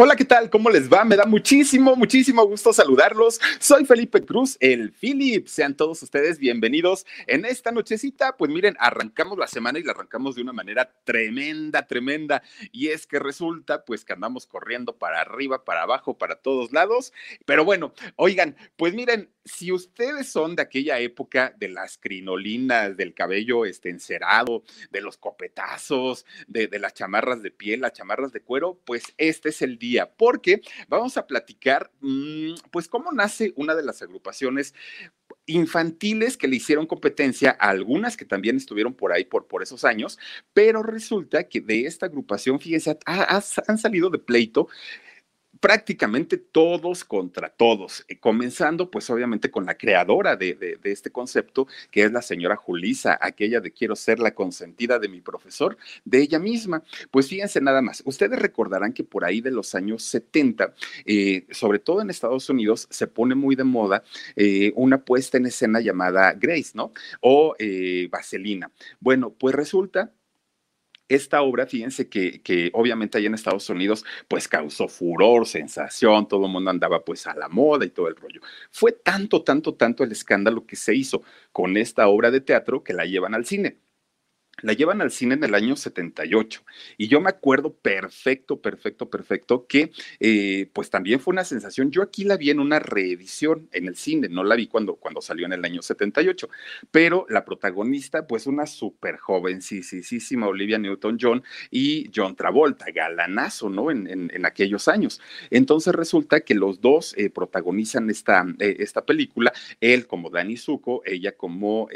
Hola, ¿qué tal? ¿Cómo les va? Me da muchísimo, muchísimo gusto saludarlos. Soy Felipe Cruz, el Philip. Sean todos ustedes bienvenidos en esta nochecita. Pues miren, arrancamos la semana y la arrancamos de una manera tremenda, tremenda. Y es que resulta, pues que andamos corriendo para arriba, para abajo, para todos lados. Pero bueno, oigan, pues miren, si ustedes son de aquella época de las crinolinas, del cabello este, encerado, de los copetazos, de, de las chamarras de piel, las chamarras de cuero, pues este es el día porque vamos a platicar, mm, pues, cómo nace una de las agrupaciones infantiles que le hicieron competencia a algunas que también estuvieron por ahí por, por esos años, pero resulta que de esta agrupación, fíjense, han salido de pleito prácticamente todos contra todos, eh, comenzando pues obviamente con la creadora de, este concepto, que es la señora Julisa, aquella de quiero ser la consentida de mi profesor, de ella misma. Pues fíjense nada más, ustedes recordarán que por ahí de los años 70, eh, sobre todo en Estados Unidos, se pone muy de moda eh, una puesta en escena llamada Grace, ¿no? O Vaselina. Bueno, pues resulta esta obra, fíjense que, que, obviamente allá en Estados Unidos, pues causó furor, sensación, todo el mundo andaba pues a la moda y todo el rollo. Fue tanto, tanto, tanto el escándalo que se hizo con esta obra de teatro que la llevan al cine. La llevan al cine en el año 78 y yo me acuerdo perfecto, perfecto, perfecto que eh, pues también fue una sensación. Yo aquí la vi en una reedición en el cine, no la vi cuando, cuando salió en el año 78, pero la protagonista pues una súper jovencísima Olivia Newton-John y John Travolta, galanazo, ¿no? En, en, aquellos años. Entonces resulta que los dos eh, protagonizan esta, eh, esta película, él como Danny Zuko, ella como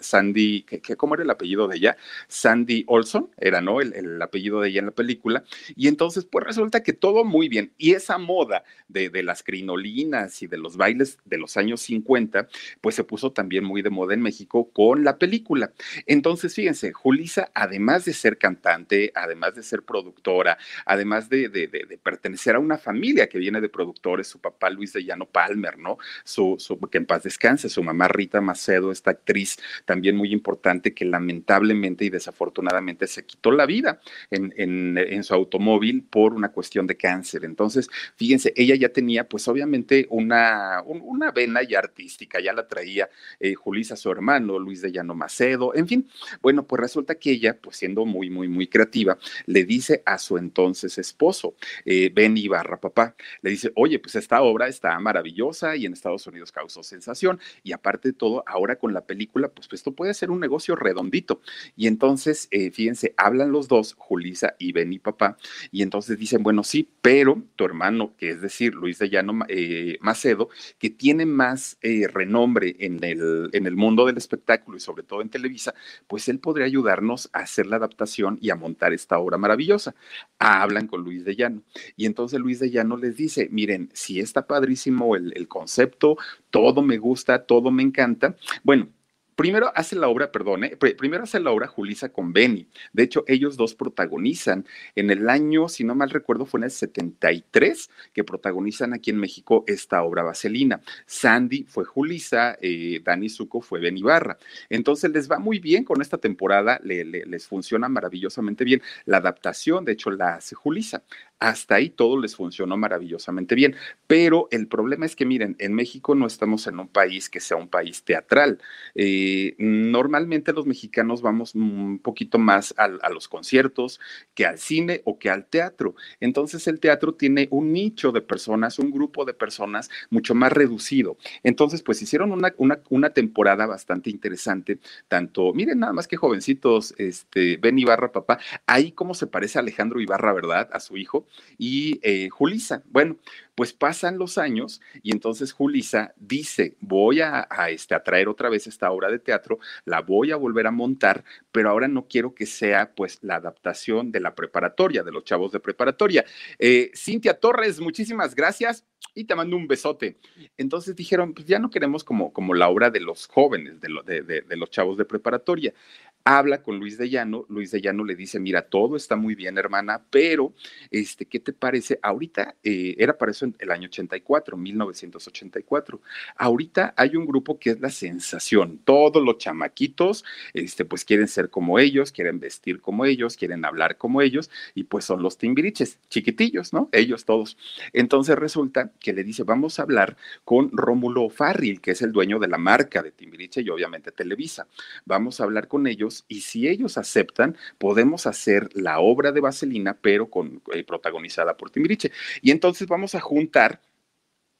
Sandy, ¿cómo era el apellido? De ella, Sandy Olson, era, ¿no? El, apellido de ella en la película. Y entonces, pues resulta que todo muy bien. Y esa moda de, las crinolinas y de los bailes de los años 50, pues se puso también muy de moda en México con la película. Entonces, fíjense, Julisa, además de ser cantante, además de ser productora, además de, de, de, pertenecer a una familia que viene de productores, su papá Luis de Llano Palmer, ¿no? Su, su, que en paz descanse, su mamá Rita Macedo, esta actriz también muy importante que lamentablemente lamentablemente y desafortunadamente se quitó la vida en, su automóvil por una cuestión de cáncer. Entonces, fíjense, ella ya tenía pues obviamente una, una vena ya artística, ya la traía eh, Julisa, su hermano, Luis de Llano Macedo, en fin. Bueno, pues resulta que ella, pues siendo muy, muy, muy creativa, le dice a su entonces esposo, eh, Ben Ibarra, papá, le dice, oye, pues esta obra está maravillosa y en Estados Unidos causó sensación y aparte de todo, ahora con la película, pues esto puede ser un negocio redondito. Y entonces, eh, fíjense, hablan los dos, Julisa y Benny papá, y entonces dicen, bueno, sí, pero tu hermano, que es decir, Luis de Llano eh, Macedo, que tiene más eh, renombre en el, en el mundo del espectáculo y sobre todo en Televisa, pues él podría ayudarnos a hacer la adaptación y a montar esta obra maravillosa. hablan con Luis de Llano. Y entonces Luis de Llano les dice, miren, si está padrísimo el, el concepto, todo me gusta, todo me encanta, bueno, Primero hace la obra, perdone, primero hace la obra Julisa con Benny. De hecho, ellos dos protagonizan en el año, si no mal recuerdo, fue en el 73 que protagonizan aquí en México esta obra Vaselina. Sandy fue Julisa, eh, Dani Zuko fue Benny Barra. Entonces les va muy bien con esta temporada, les funciona maravillosamente bien. La adaptación, de hecho, la hace Julisa. Hasta ahí todo les funcionó maravillosamente bien. Pero el problema es que, miren, en México no estamos en un país que sea un país teatral. Eh, normalmente los mexicanos vamos un poquito más a, a los conciertos que al cine o que al teatro. Entonces el teatro tiene un nicho de personas, un grupo de personas mucho más reducido. Entonces, pues hicieron una, una, temporada bastante interesante, tanto, miren nada más que jovencitos, este, Ben Ibarra, papá, ahí cómo se parece a Alejandro Ibarra, ¿verdad? A su hijo, y eh, Julisa. Bueno, pues pasan los años y entonces Julisa dice, voy a, este, a traer otra vez esta obra de teatro, la voy a volver a montar, pero ahora no quiero que sea pues la adaptación de la preparatoria, de los chavos de preparatoria. Eh, Cintia Torres, muchísimas gracias y te mando un besote. Entonces dijeron, pues ya no queremos como, como la obra de los jóvenes, de, de los chavos de preparatoria habla con Luis de Llano, Luis de Llano le dice, mira, todo está muy bien, hermana, pero, este, ¿qué te parece? Ahorita, eh, era para eso en el año 84, 1984, ahorita hay un grupo que es la sensación, todos los chamaquitos, este, pues quieren ser como ellos, quieren vestir como ellos, quieren hablar como ellos, y pues son los timbiriches, chiquitillos, ¿no? Ellos todos. Entonces resulta que le dice, vamos a hablar con Rómulo Farril, que es el dueño de la marca de Timbiriche y obviamente Televisa. Vamos a hablar con ellos y si ellos aceptan, podemos hacer la obra de Vaselina, pero con, eh, protagonizada por Timbiriche. Y entonces vamos a juntar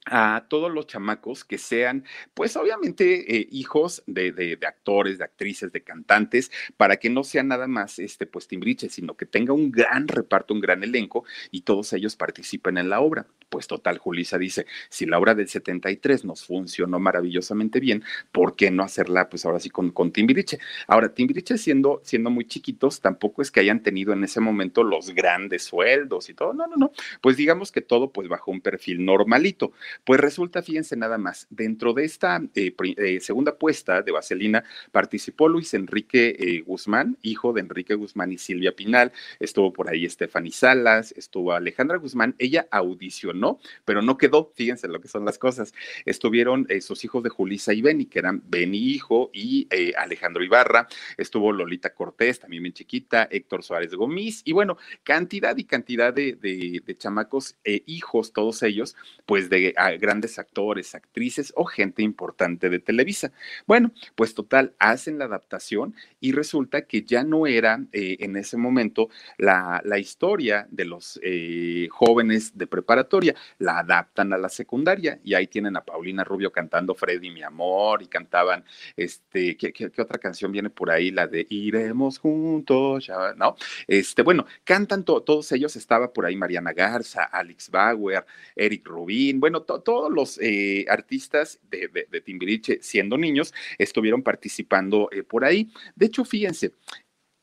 a todos los chamacos que sean, pues obviamente, eh, hijos de, actores, de actrices, de cantantes, para que no sea nada más este, pues timbriche, sino que tenga un gran reparto, un gran elenco y todos ellos participen en la obra. Pues total, Julisa dice, si la obra del 73 nos funcionó maravillosamente bien, ¿por qué no hacerla pues ahora sí con, con Timbiriche? Ahora, Timbiriche siendo, siendo muy chiquitos, tampoco es que hayan tenido en ese momento los grandes sueldos y todo, no, no, no, pues digamos que todo pues bajo un perfil normalito. Pues resulta, fíjense nada más, dentro de esta eh, eh, segunda puesta de Vaselina participó Luis Enrique eh, Guzmán, hijo de Enrique Guzmán y Silvia Pinal, estuvo por ahí Stephanie Salas, estuvo Alejandra Guzmán, ella audicionó, pero no quedó, fíjense lo que son las cosas. Estuvieron sus hijos de Julisa y Beni, que eran Beni hijo y Alejandro Ibarra, estuvo Lolita Cortés, también bien chiquita, Héctor Suárez Gómez, y bueno, cantidad y cantidad de, de chamacos, hijos, todos ellos, pues de grandes actores, actrices o gente importante de Televisa. Bueno, pues total, hacen la adaptación y resulta que ya no era eh, en ese momento la, la historia de los eh, jóvenes de preparatoria, la adaptan a la secundaria y ahí tienen a Paulina Rubio cantando Freddy, mi amor, y cantaban, este, ¿qué, otra canción viene por ahí? La de Iremos juntos, ¿no? Este, bueno, cantan todos ellos, estaba por ahí Mariana Garza, Alex Bauer, Eric Rubín, bueno, todos los eh, artistas de, Timbiriche, siendo niños, estuvieron participando eh, por ahí. De hecho, fíjense,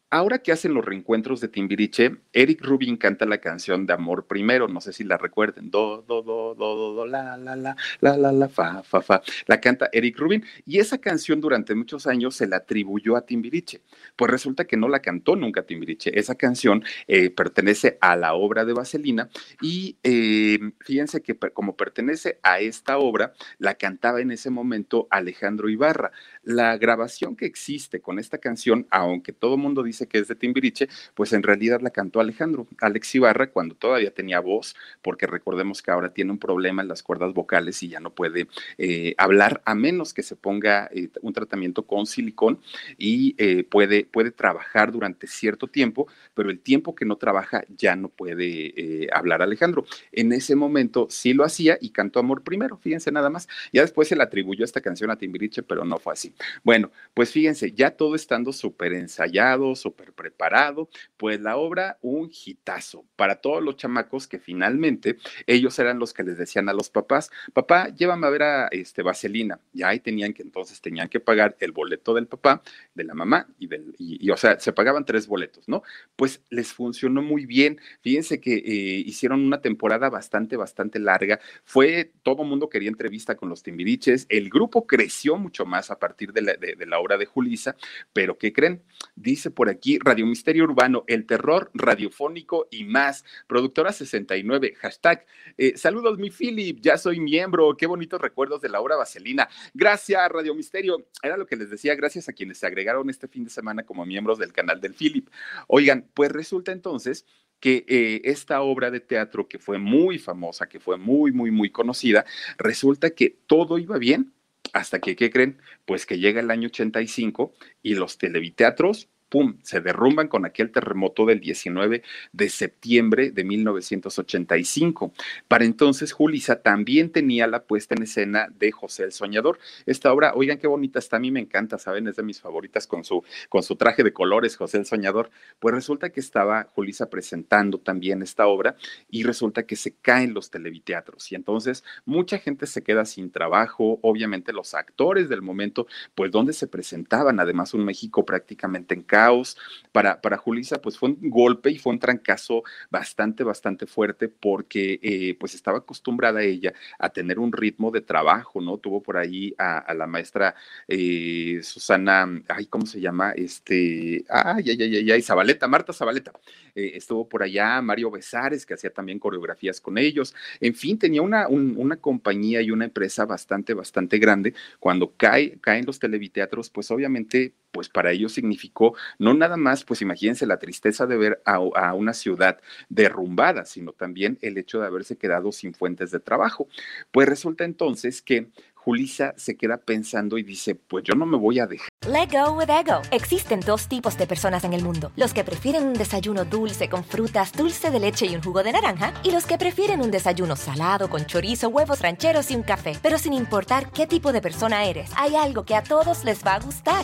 Ahora que hacen los reencuentros de Timbiriche, Eric Rubin canta la canción de Amor Primero, no sé si la recuerden, do, do, do, do, do, do, la, la, la, la, la, fa, fa, fa. La canta Eric Rubin y esa canción durante muchos años se la atribuyó a Timbiriche. Pues resulta que no la cantó nunca Timbiriche. Esa canción eh, pertenece a la obra de Vaselina y eh, fíjense que como pertenece a esta obra, la cantaba en ese momento Alejandro Ibarra. La grabación que existe con esta canción, aunque todo el mundo dice que es de Timbiriche, pues en realidad la cantó Alejandro, Alex Ibarra, cuando todavía tenía voz, porque recordemos que ahora tiene un problema en las cuerdas vocales y ya no puede eh, hablar a menos que se ponga eh, un tratamiento con silicón y eh, puede, puede trabajar durante cierto tiempo, pero el tiempo que no trabaja ya no puede hablar Alejandro. En ese momento sí lo hacía y cantó Amor primero, fíjense nada más. Ya después se le atribuyó esta canción a Timbiriche, pero no fue así. Bueno, pues fíjense, ya todo estando súper ensayado, súper preparado, pues la obra un hitazo para todos los chamacos que finalmente ellos eran los que les decían a los papás, papá, llévame a ver a este, Vaselina. Y ahí tenían que entonces tenían que pagar el boleto del papá, de la mamá y del, y, o sea, se pagaban tres boletos, ¿no? Pues les funcionó muy bien. Fíjense que eh, hicieron una temporada bastante, bastante larga. Fue, todo mundo quería entrevista con los Timbiriches. El grupo creció mucho más a partir de la, obra de Julisa, pero ¿qué creen? Dice por aquí Radio Misterio Urbano, el terror radiofónico y más. Productora 69, hashtag. Eh, saludos, mi Philip, ya soy miembro. Qué bonitos recuerdos de la hora vaselina. Gracias, Radio Misterio. Era lo que les decía, gracias a quienes se agregaron este fin de semana como miembros del canal del Philip. Oigan, pues resulta entonces que eh, esta obra de teatro que fue muy famosa, que fue muy, muy, muy conocida, resulta que todo iba bien hasta que, ¿qué creen? Pues que llega el año 85 y los televiteatros ¡pum!, se derrumban con aquel terremoto del 19 de septiembre de 1985. Para entonces, Julisa también tenía la puesta en escena de José el Soñador. Esta obra, oigan qué bonita está, a mí me encanta, ¿saben? Es de mis favoritas con su, con su traje de colores, José el Soñador. Pues resulta que estaba Julisa presentando también esta obra y resulta que se caen los televiteatros y entonces mucha gente se queda sin trabajo, obviamente los actores del momento, pues donde se presentaban, además un México prácticamente en caos. Para, para Julisa, pues fue un golpe y fue un trancazo bastante, bastante fuerte porque eh, pues estaba acostumbrada ella a tener un ritmo de trabajo, ¿no? Tuvo por ahí a, la maestra eh, Susana, ay, ¿cómo se llama? Este, ay, ay, ay, ay, Zabaleta, Marta Zabaleta. Eh, estuvo por allá Mario Besares, que hacía también coreografías con ellos. En fin, tenía una, una compañía y una empresa bastante, bastante grande. Cuando cae, caen los televiteatros, pues obviamente pues para ellos significó no nada más, pues imagínense la tristeza de ver a, una ciudad derrumbada, sino también el hecho de haberse quedado sin fuentes de trabajo. Pues resulta entonces que Julisa se queda pensando y dice, pues yo no me voy a dejar. Let go with ego. Existen dos tipos de personas en el mundo. Los que prefieren un desayuno dulce con frutas, dulce de leche y un jugo de naranja. Y los que prefieren un desayuno salado con chorizo, huevos rancheros y un café. Pero sin importar qué tipo de persona eres, hay algo que a todos les va a gustar.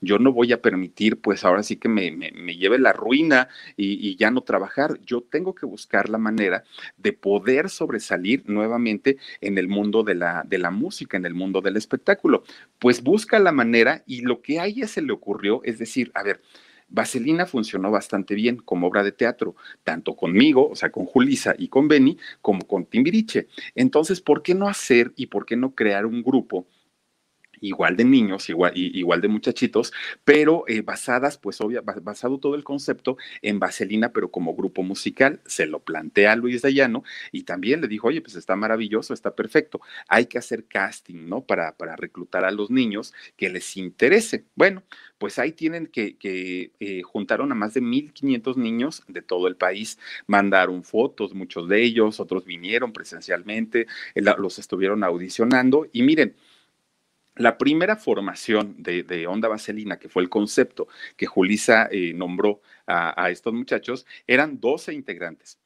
yo no voy a permitir, pues ahora sí que me, lleve la ruina y, ya no trabajar. Yo tengo que buscar la manera de poder sobresalir nuevamente en el mundo de la, de la música, en el mundo del espectáculo. Pues busca la manera y lo que a ella se le ocurrió es decir, a ver, Vaselina funcionó bastante bien como obra de teatro, tanto conmigo, o sea, con Julisa y con Benny, como con Timbiriche. Entonces, ¿por qué no hacer y por qué no crear un grupo? Igual de niños, igual, igual de muchachitos, pero eh, basadas, pues obvia, basado todo el concepto en Vaselina, pero como grupo musical, se lo plantea Luis Dayano y también le dijo, oye, pues está maravilloso, está perfecto, hay que hacer casting, ¿no? Para, para reclutar a los niños que les interese. Bueno, pues ahí tienen que, que eh, juntaron a más de 1.500 niños de todo el país, mandaron fotos, muchos de ellos, otros vinieron presencialmente, los estuvieron audicionando y miren, la primera formación de, Onda Vaselina, que fue el concepto que Julisa eh, nombró a, estos muchachos, eran 12 integrantes.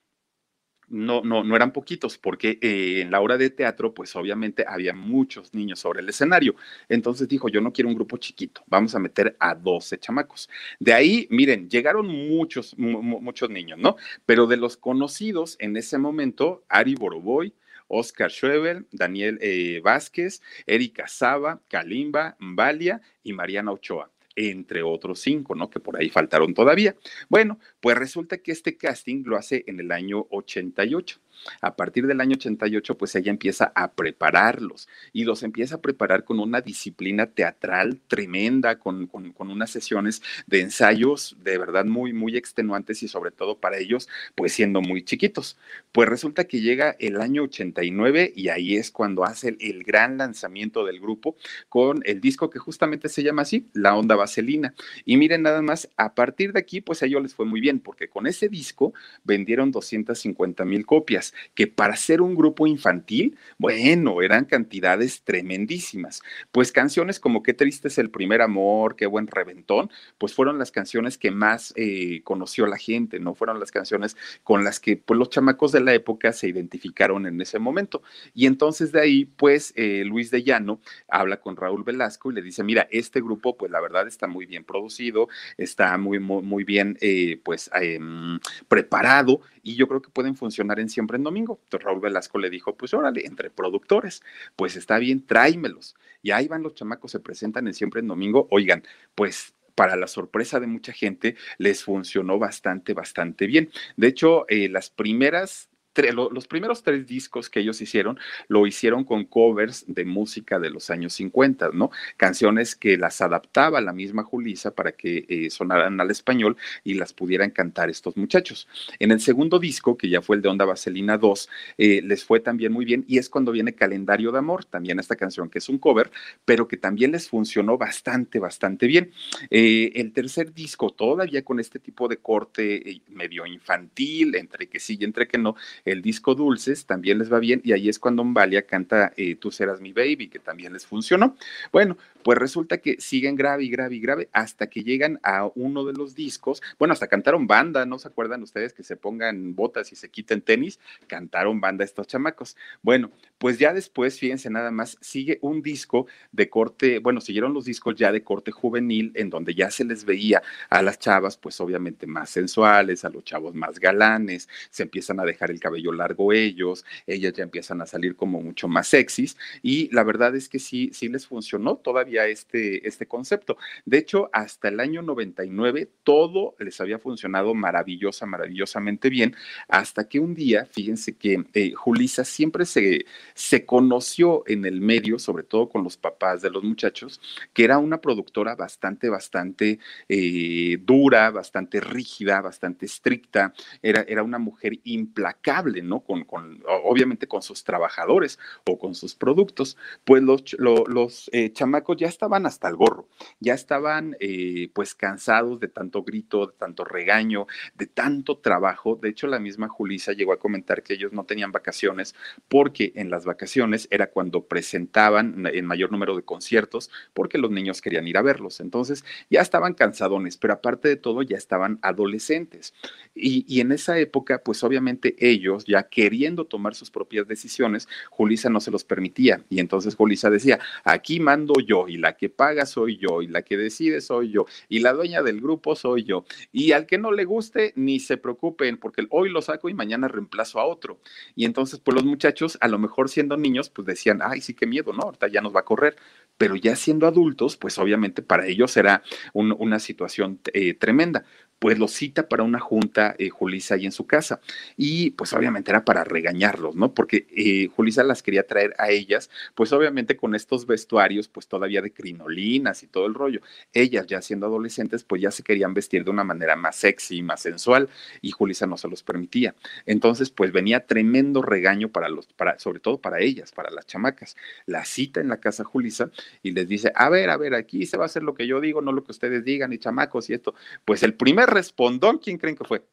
No, no, no eran poquitos, porque eh, en la hora de teatro, pues obviamente había muchos niños sobre el escenario. Entonces dijo, yo no quiero un grupo chiquito, vamos a meter a 12 chamacos. De ahí, miren, llegaron muchos, muchos niños, ¿no? Pero de los conocidos en ese momento, Ari Boroboy, Oscar Schwebel, Daniel eh, Vázquez, Erika Saba, Kalimba, Mbalia y Mariana Ochoa entre otros cinco, ¿no? Que por ahí faltaron todavía. Bueno, pues resulta que este casting lo hace en el año 88. A partir del año 88, pues ella empieza a prepararlos y los empieza a preparar con una disciplina teatral tremenda, con, unas sesiones de ensayos de verdad muy, muy extenuantes y sobre todo para ellos, pues siendo muy chiquitos. Pues resulta que llega el año 89 y ahí es cuando hace el, gran lanzamiento del grupo con el disco que justamente se llama así, La Onda Vaselina. Y miren nada más, a partir de aquí, pues a ellos les fue muy bien porque con ese disco vendieron 250 mil copias que para ser un grupo infantil, bueno, eran cantidades tremendísimas. Pues canciones como Qué triste es el primer amor, Qué buen reventón, pues fueron las canciones que más eh, conoció la gente, ¿no? Fueron las canciones con las que pues, los chamacos de la época se identificaron en ese momento. Y entonces de ahí, pues eh, Luis de Llano habla con Raúl Velasco y le dice, mira, este grupo, pues la verdad está muy bien producido, está muy, muy, muy bien, eh, pues, em, preparado y yo creo que pueden funcionar en siempre en domingo. Entonces Raúl Velasco le dijo, pues órale, entre productores, pues está bien, tráimelos. Y ahí van los chamacos, se presentan en siempre en domingo. Oigan, pues para la sorpresa de mucha gente, les funcionó bastante, bastante bien. De hecho, eh, las primeras los primeros tres discos que ellos hicieron, lo hicieron con covers de música de los años 50, ¿no? Canciones que las adaptaba la misma Julisa para que eh, sonaran al español y las pudieran cantar estos muchachos. En el segundo disco, que ya fue el de Onda Vaselina 2, eh, les fue también muy bien y es cuando viene Calendario de Amor, también esta canción que es un cover, pero que también les funcionó bastante, bastante bien. Eh, el tercer disco, todavía con este tipo de corte medio infantil, entre que sí y entre que no, el disco Dulces también les va bien y ahí es cuando Umbalia canta eh, Tú serás mi baby, que también les funcionó. Bueno, pues resulta que siguen grave y grave y grave hasta que llegan a uno de los discos. Bueno, hasta cantaron banda, ¿no se acuerdan ustedes que se pongan botas y se quiten tenis? Cantaron banda estos chamacos. Bueno, pues ya después, fíjense nada más, sigue un disco de corte, bueno, siguieron los discos ya de corte juvenil, en donde ya se les veía a las chavas, pues obviamente más sensuales, a los chavos más galanes, se empiezan a dejar el cabello largo ellos, ellas ya empiezan a salir como mucho más sexys, y la verdad es que sí, sí les funcionó todavía este, este concepto. De hecho, hasta el año 99 todo les había funcionado maravillosa, maravillosamente bien, hasta que un día, fíjense que eh, Julisa siempre se, se conoció en el medio, sobre todo con los papás de los muchachos, que era una productora bastante, bastante eh, dura, bastante rígida, bastante estricta, era, era una mujer implacable, ¿no? Con, con, obviamente con sus trabajadores o con sus productos. Pues los, los, eh, chamacos ya estaban hasta el gorro, ya estaban eh, pues cansados de tanto grito, de tanto regaño, de tanto trabajo. De hecho, la misma Julisa llegó a comentar que ellos no tenían vacaciones porque en las vacaciones era cuando presentaban en mayor número de conciertos porque los niños querían ir a verlos. Entonces ya estaban cansadones, pero aparte de todo ya estaban adolescentes. Y, y en esa época, pues obviamente ellos ya queriendo tomar sus propias decisiones, Julisa no se los permitía. Y entonces Julisa decía, aquí mando yo y la que paga soy yo y la que decide soy yo y la dueña del grupo soy yo. Y al que no le guste, ni se preocupen porque hoy lo saco y mañana reemplazo a otro. Y entonces, pues los muchachos, a lo mejor siendo niños, pues decían, ay, sí, qué miedo, ¿no? Ahorita ya nos va a correr. Pero ya siendo adultos, pues obviamente para ellos era una situación eh, tremenda pues los cita para una junta eh, Julisa ahí en su casa. Y pues obviamente era para regañarlos, ¿no? Porque eh, Julisa las quería traer a ellas, pues obviamente con estos vestuarios, pues todavía de crinolinas y todo el rollo. Ellas ya siendo adolescentes, pues ya se querían vestir de una manera más sexy, más sensual, y Julisa no se los permitía. Entonces, pues venía tremendo regaño para los, para, sobre todo para ellas, para las chamacas. La cita en la casa Julisa y les dice, a ver, a ver, aquí se va a hacer lo que yo digo, no lo que ustedes digan, y chamacos y esto. Pues el primer respondón, ¿quién creen que fue?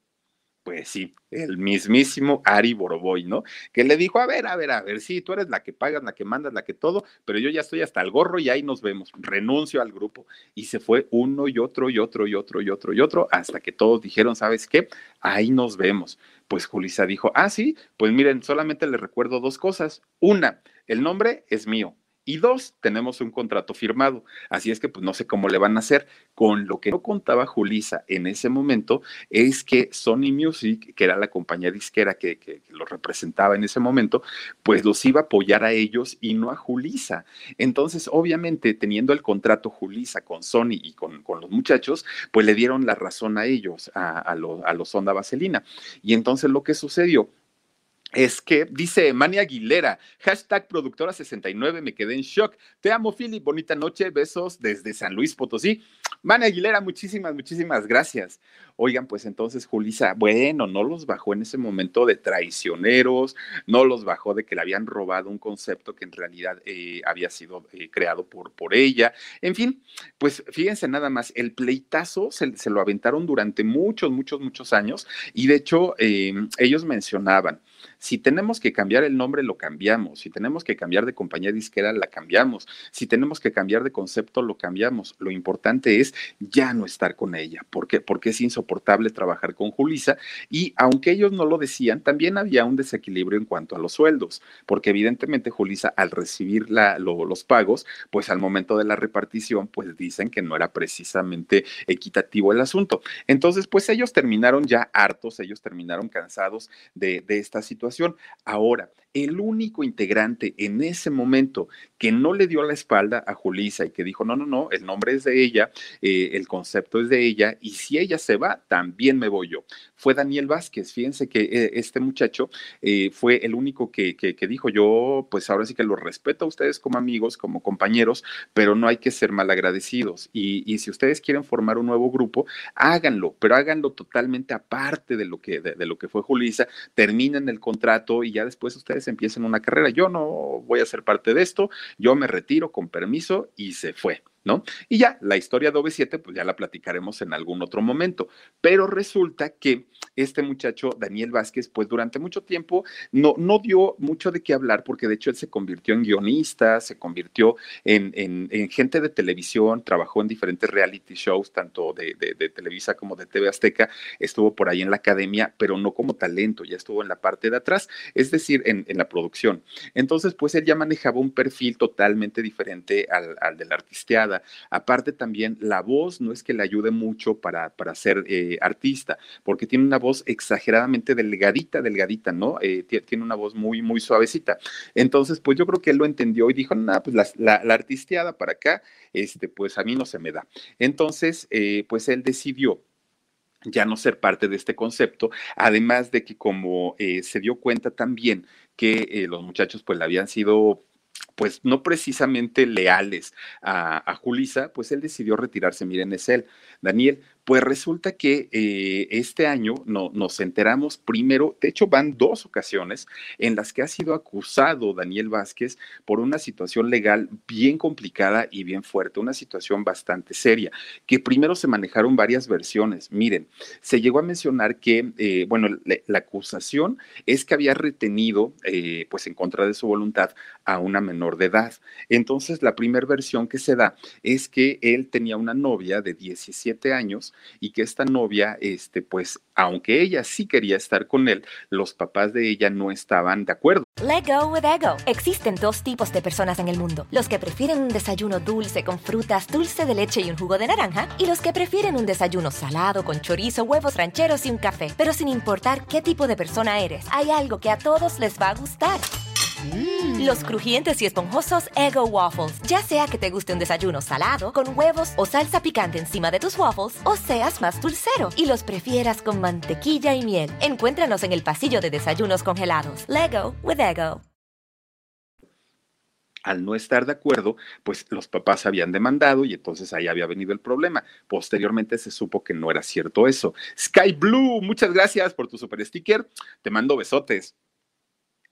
Pues sí, el mismísimo Ari Boroboy, ¿no? Que le dijo, a ver, a ver, a ver, sí, tú eres la que pagas, la que mandas, la que todo, pero yo ya estoy hasta el gorro y ahí nos vemos, renuncio al grupo. Y se fue uno y otro y otro y otro y otro y otro, hasta que todos dijeron, ¿sabes qué? Ahí nos vemos. Pues Julisa dijo, ah, sí, pues miren, solamente le recuerdo dos cosas. Una, el nombre es mío, y dos, tenemos un contrato firmado. Así es que pues no sé cómo le van a hacer. Con lo que no contaba Julisa en ese momento es que Sony Music, que era la compañía disquera que, los representaba en ese momento, pues los iba a apoyar a ellos y no a Julisa. Entonces, obviamente, teniendo el contrato Julisa con Sony y con, los muchachos, pues le dieron la razón a ellos, a, a, a los Sonda Vaselina. Y entonces lo que sucedió es que dice Mania Aguilera, hashtag productora 69, me quedé en shock. Te amo, Philip, bonita noche, besos desde San Luis Potosí. Mania Aguilera, muchísimas, muchísimas gracias. Oigan, pues entonces Julisa, bueno, no los bajó en ese momento de traicioneros, no los bajó de que le habían robado un concepto que en realidad eh, había sido eh, creado por, por ella. En fin, pues fíjense nada más, el pleitazo se, se lo aventaron durante muchos, muchos, muchos años y de hecho eh, ellos mencionaban, si tenemos que cambiar el nombre, lo cambiamos. Si tenemos que cambiar de compañía disquera, la cambiamos. Si tenemos que cambiar de concepto, lo cambiamos. Lo importante es ya no estar con ella. ¿Por? Porque es insoportable trabajar con Julisa. Y aunque ellos no lo decían, también había un desequilibrio en cuanto a los sueldos. Porque evidentemente Julisa, al recibir los pagos, pues al momento de la repartición, pues dicen que no era precisamente equitativo el asunto. Entonces, pues ellos terminaron ya hartos, ellos terminaron cansados de esta situación Ahora, el único integrante en ese momento que no le dio la espalda a Julisa y que dijo, no, no, no, el nombre es de ella, eh, el concepto es de ella, y si ella se va, también me voy yo. Fue Daniel Vázquez, fíjense que eh, este muchacho eh, fue el único que, que, dijo, yo pues ahora sí que lo respeto a ustedes como amigos, como compañeros, pero no hay que ser malagradecidos. Y, y si ustedes quieren formar un nuevo grupo, háganlo, pero háganlo totalmente aparte de lo que, de, de lo que fue Julisa, terminen el contrato y ya después ustedes empiecen una carrera. Yo no voy a ser parte de esto, yo me retiro con permiso y se fue. ¿No? Y ya, la historia de OV7, pues ya la platicaremos en algún otro momento. Pero resulta que este muchacho, Daniel Vázquez, pues durante mucho tiempo no, no dio mucho de qué hablar, porque de hecho él se convirtió en guionista, se convirtió en, en, gente de televisión, trabajó en diferentes reality shows, tanto de, de, Televisa como de TV Azteca, estuvo por ahí en la academia, pero no como talento, ya estuvo en la parte de atrás, es decir, en, en la producción. Entonces, pues él ya manejaba un perfil totalmente diferente al, al del artisteado Aparte también la voz no es que le ayude mucho para, para ser eh, artista, porque tiene una voz exageradamente delgadita, delgadita, ¿no? Eh, tiene una voz muy, muy suavecita. Entonces, pues yo creo que él lo entendió y dijo, nada, pues la, artisteada para acá, este, pues a mí no se me da. Entonces, eh, pues él decidió ya no ser parte de este concepto, además de que como se dio cuenta también que los muchachos pues le habían sido pues no precisamente leales a, Julisa, pues él decidió retirarse. Miren, es él. Daniel, pues resulta que eh, este año no, nos enteramos primero, de hecho van dos ocasiones en las que ha sido acusado Daniel Vázquez por una situación legal bien complicada y bien fuerte, una situación bastante seria, que primero se manejaron varias versiones. Miren, se llegó a mencionar que, eh, bueno, la, acusación es que había retenido, eh, pues en contra de su voluntad, a una menor de edad. Entonces, la primera versión que se da es que él tenía una novia de 17 años, y que esta novia, este, pues, aunque ella sí quería estar con él, los papás de ella no estaban de acuerdo. Let go with ego. Existen dos tipos de personas en el mundo: los que prefieren un desayuno dulce con frutas, dulce de leche y un jugo de naranja, y los que prefieren un desayuno salado con chorizo, huevos rancheros y un café. Pero sin importar qué tipo de persona eres, hay algo que a todos les va a gustar. Mm. Los crujientes y esponjosos Ego Waffles. Ya sea que te guste un desayuno salado, con huevos o salsa picante encima de tus waffles, o seas más dulcero y los prefieras con mantequilla y miel. Encuéntranos en el pasillo de desayunos congelados. Lego with Ego. Al no estar de acuerdo, pues los papás habían demandado y entonces ahí había venido el problema. Posteriormente se supo que no era cierto eso. Sky Blue, muchas gracias por tu super sticker. Te mando besotes.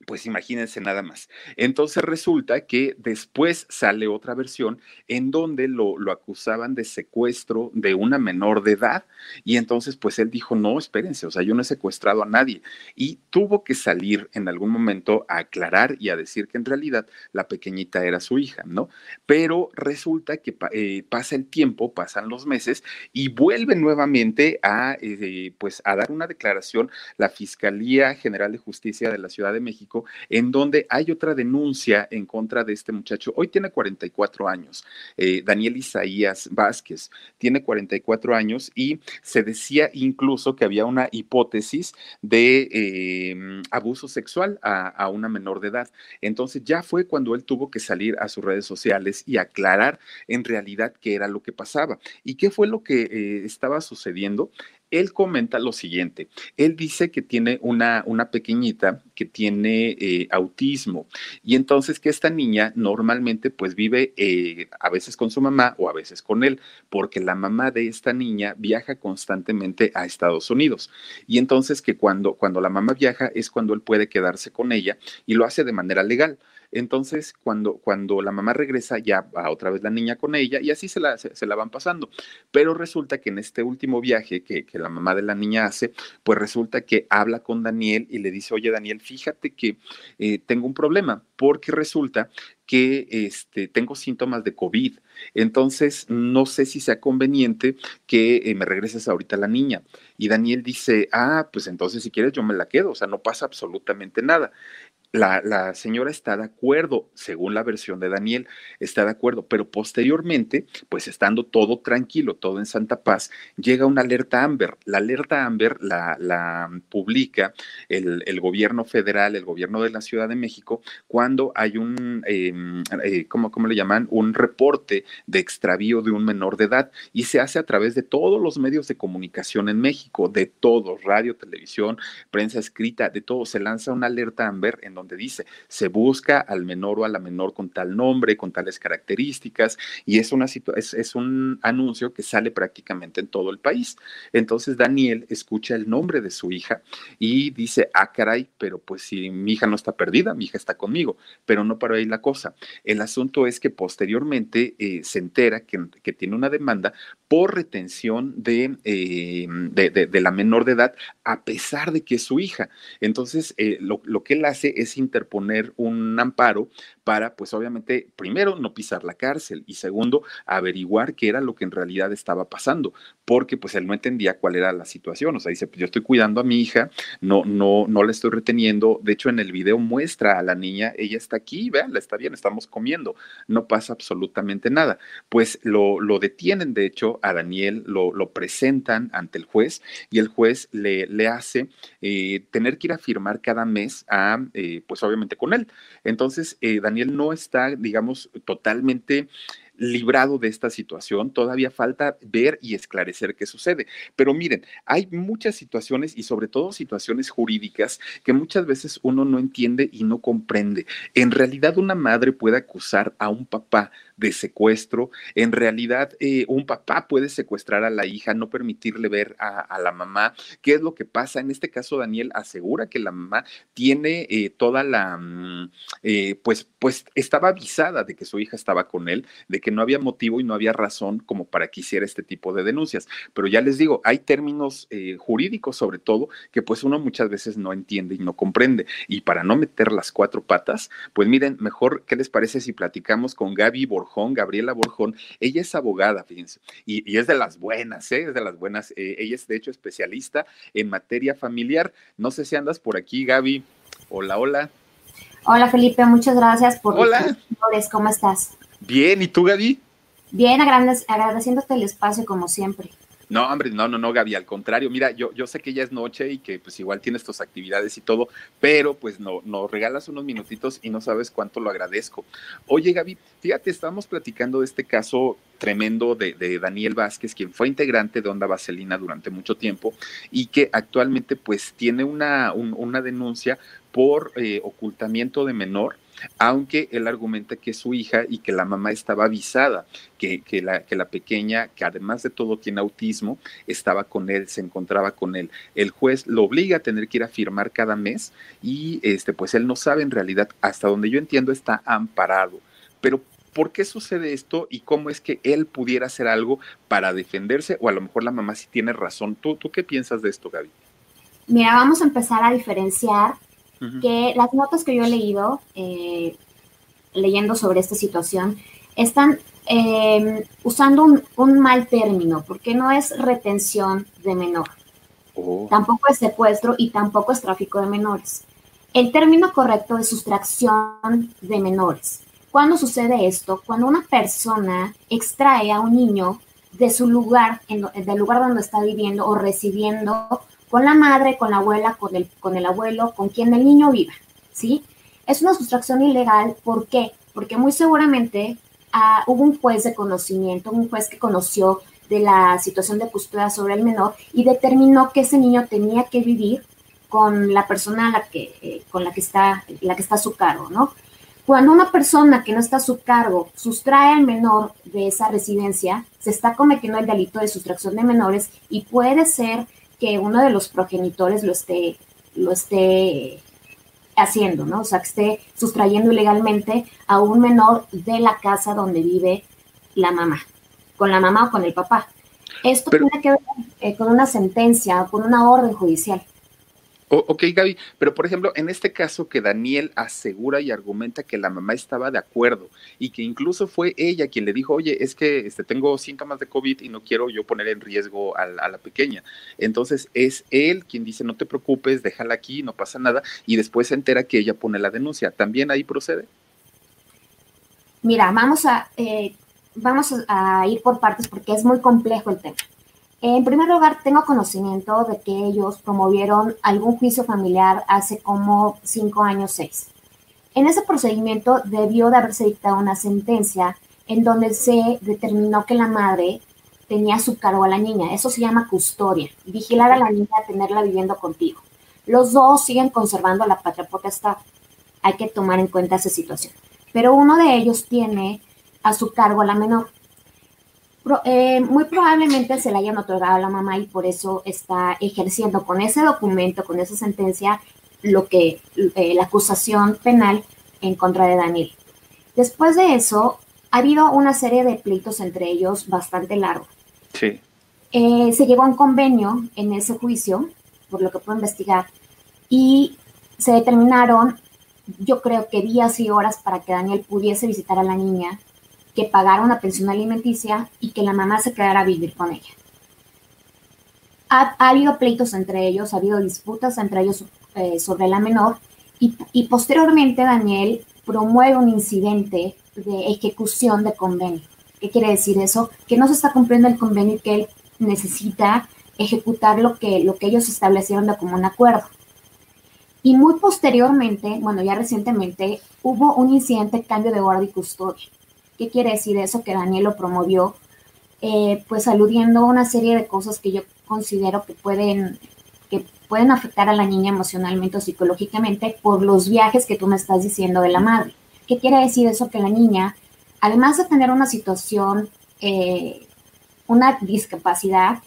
Pues imagínense nada más. Entonces resulta que después sale otra versión en donde lo, lo, acusaban de secuestro de una menor de edad y entonces pues él dijo, no, espérense, o sea, yo no he secuestrado a nadie y tuvo que salir en algún momento a aclarar y a decir que en realidad la pequeñita era su hija, ¿no? Pero resulta que eh, pasa el tiempo, pasan los meses y vuelve nuevamente a, eh, pues, a dar una declaración la Fiscalía General de Justicia de la Ciudad de México en donde hay otra denuncia en contra de este muchacho. Hoy tiene 44 años, eh, Daniel Isaías Vázquez, tiene 44 años y se decía incluso que había una hipótesis de em, abuso sexual a, una menor de edad. Entonces ya fue cuando él tuvo que salir a sus redes sociales y aclarar en realidad qué era lo que pasaba y qué fue lo que eh, estaba sucediendo él comenta lo siguiente. Él dice que tiene una, una pequeñita que tiene eh, autismo y entonces que esta niña normalmente pues vive eh, a veces con su mamá o a veces con él, porque la mamá de esta niña viaja constantemente a Estados Unidos. Y entonces que cuando, cuando la mamá viaja es cuando él puede quedarse con ella y lo hace de manera legal. Entonces, cuando, cuando la mamá regresa, ya va otra vez la niña con ella y así se la, se, la van pasando. Pero resulta que en este último viaje que, que, la mamá de la niña hace, pues resulta que habla con Daniel y le dice, oye Daniel, fíjate que eh, tengo un problema porque resulta que este, tengo síntomas de COVID. Entonces, no sé si sea conveniente que eh, me regreses ahorita la niña. Y Daniel dice, ah, pues entonces si quieres yo me la quedo, o sea, no pasa absolutamente nada. La, señora está de acuerdo, según la versión de Daniel, está de acuerdo, pero posteriormente, pues estando todo tranquilo, todo en Santa Paz, llega una alerta Amber. La alerta Amber la, publica el, gobierno federal, el gobierno de la Ciudad de México, cuando hay un, em, eh, ¿cómo, le llaman? Un reporte de extravío de un menor de edad y se hace a través de todos los medios de comunicación en México, de todos, radio, televisión, prensa escrita, de todo. Se lanza una alerta Amber en donde dice, se busca al menor o a la menor con tal nombre, con tales características, y es, una es, es un anuncio que sale prácticamente en todo el país. Entonces Daniel escucha el nombre de su hija y dice, ah, caray, pero pues si mi hija no está perdida, mi hija está conmigo, pero no para ahí la cosa. El asunto es que posteriormente eh, se entera que, que, tiene una demanda por retención de, eh, de, de, la menor de edad, a pesar de que es su hija. Entonces, eh, lo, lo que él hace es interponer un amparo para, pues obviamente, primero, no pisar la cárcel y segundo, averiguar qué era lo que en realidad estaba pasando, porque pues él no entendía cuál era la situación. O sea, dice, pues yo estoy cuidando a mi hija, no, no, no la estoy reteniendo. De hecho, en el video muestra a la niña, ella está aquí, vean, la está bien, estamos comiendo, no pasa absolutamente nada. Pues lo, lo detienen, de hecho, a Daniel lo, lo presentan ante el juez y el juez le, le hace eh, tener que ir a firmar cada mes a, eh, pues obviamente con él. Entonces, eh, Daniel no está, digamos, totalmente librado de esta situación, todavía falta ver y esclarecer qué sucede. Pero miren, hay muchas situaciones y sobre todo situaciones jurídicas que muchas veces uno no entiende y no comprende. En realidad una madre puede acusar a un papá de secuestro. En realidad, eh, un papá puede secuestrar a la hija, no permitirle ver a, la mamá. ¿Qué es lo que pasa? En este caso, Daniel asegura que la mamá tiene eh, toda la, mm, eh, pues, pues estaba avisada de que su hija estaba con él, de que no había motivo y no había razón como para que hiciera este tipo de denuncias. Pero ya les digo, hay términos jurídicos sobre todo que pues uno muchas veces no entiende y no comprende. Y para no meter las cuatro patas, pues miren, mejor, ¿qué les parece si platicamos con Gaby Borges? Gabriela Borjón, ella es abogada, fíjense, y, es de las buenas, ¿eh? es de las buenas. Eh, ella es de hecho especialista en materia familiar. No sé si andas por aquí, Gaby. Hola, hola. Hola, Felipe, muchas gracias por Hola. ¿Cómo estás? Bien, ¿y tú, Gaby? Bien, agradeciéndote el espacio como siempre. No, hombre, no, no, no, Gaby, al contrario, mira, yo, yo sé que ya es noche y que pues igual tienes tus actividades y todo, pero pues no, nos regalas unos minutitos y no sabes cuánto lo agradezco. Oye, Gaby, fíjate, estábamos platicando de este caso tremendo de, Daniel Vázquez, quien fue integrante de Onda Vaselina durante mucho tiempo y que actualmente pues tiene una, una denuncia por eh, ocultamiento de menor aunque él argumenta que es su hija y que la mamá estaba avisada, que, la, que la pequeña, que además de todo tiene autismo, estaba con él, se encontraba con él. El juez lo obliga a tener que ir a firmar cada mes y este, pues él no sabe en realidad, hasta donde yo entiendo, está amparado. Pero ¿por qué sucede esto y cómo es que él pudiera hacer algo para defenderse? O a lo mejor la mamá sí tiene razón. ¿Tú, tú qué piensas de esto, Gaby? Mira, vamos a empezar a diferenciar que las notas que yo he leído, eh, leyendo sobre esta situación, están em, usando un, mal término, porque no es retención de menor, oh. tampoco es secuestro y tampoco es tráfico de menores. El término correcto es sustracción de menores. ¿Cuándo sucede esto? Cuando una persona extrae a un niño de su lugar, del lugar donde está viviendo o residiendo con la madre, con la abuela, con el, con el abuelo, con quien el niño viva, ¿sí? Es una sustracción ilegal, ¿por qué? Porque muy seguramente ah, hubo un juez de conocimiento, un juez que conoció de la situación de custodia sobre el menor y determinó que ese niño tenía que vivir con la persona la que, eh, con la que, está, la que está a su cargo, ¿no? Cuando una persona que no está a su cargo sustrae al menor de esa residencia, se está cometiendo el delito de sustracción de menores y puede ser que uno de los progenitores lo esté, lo esté haciendo, ¿no? O sea, que esté sustrayendo ilegalmente a un menor de la casa donde vive la mamá, con la mamá o con el papá. Esto tiene que ver eh, con una sentencia o con una orden judicial. Ok, Gaby, pero por ejemplo, en este caso que Daniel asegura y argumenta que la mamá estaba de acuerdo y que incluso fue ella quien le dijo, oye, es que este, tengo síntomas de COVID y no quiero yo poner en riesgo a, a, la pequeña. Entonces es él quien dice, no te preocupes, déjala aquí, no pasa nada, y después se entera que ella pone la denuncia. ¿También ahí procede? Mira, vamos a, eh, vamos a ir por partes porque es muy complejo el tema. En primer lugar, tengo conocimiento de que ellos promovieron algún juicio familiar hace como cinco años, seis. En ese procedimiento debió de haberse dictado una sentencia en donde se determinó que la madre tenía a su cargo a la niña. Eso se llama custodia, vigilar a la niña, tenerla viviendo contigo. Los dos siguen conservando la patria potestad. Hay que tomar en cuenta esa situación. Pero uno de ellos tiene a su cargo a la menor. Eh, muy probablemente se le hayan otorgado a la mamá y por eso está ejerciendo con ese documento, con esa sentencia, lo que eh, la acusación penal en contra de Daniel. Después de eso, ha habido una serie de pleitos entre ellos bastante largo. Sí. Eh, se llegó a un convenio en ese juicio, por lo que puedo investigar, y se determinaron, yo creo que días y horas para que Daniel pudiese visitar a la niña que pagara una pensión alimenticia y que la mamá se quedara a vivir con ella. Ha, habido pleitos entre ellos, ha habido disputas entre ellos eh, sobre la menor y, posteriormente Daniel promueve un incidente de ejecución de convenio. ¿Qué quiere decir eso? Que no se está cumpliendo el convenio y que él necesita ejecutar lo que, lo que ellos establecieron de común acuerdo. Y muy posteriormente, bueno, ya recientemente, hubo un incidente de cambio de guardia y custodia. ¿Qué quiere decir eso? Que Daniel lo promovió, eh, pues aludiendo a una serie de cosas que yo considero que pueden, que pueden afectar a la niña emocionalmente o psicológicamente por los viajes que tú me estás diciendo de la madre. ¿Qué quiere decir eso? Que la niña, además de tener una situación, eh, una discapacidad,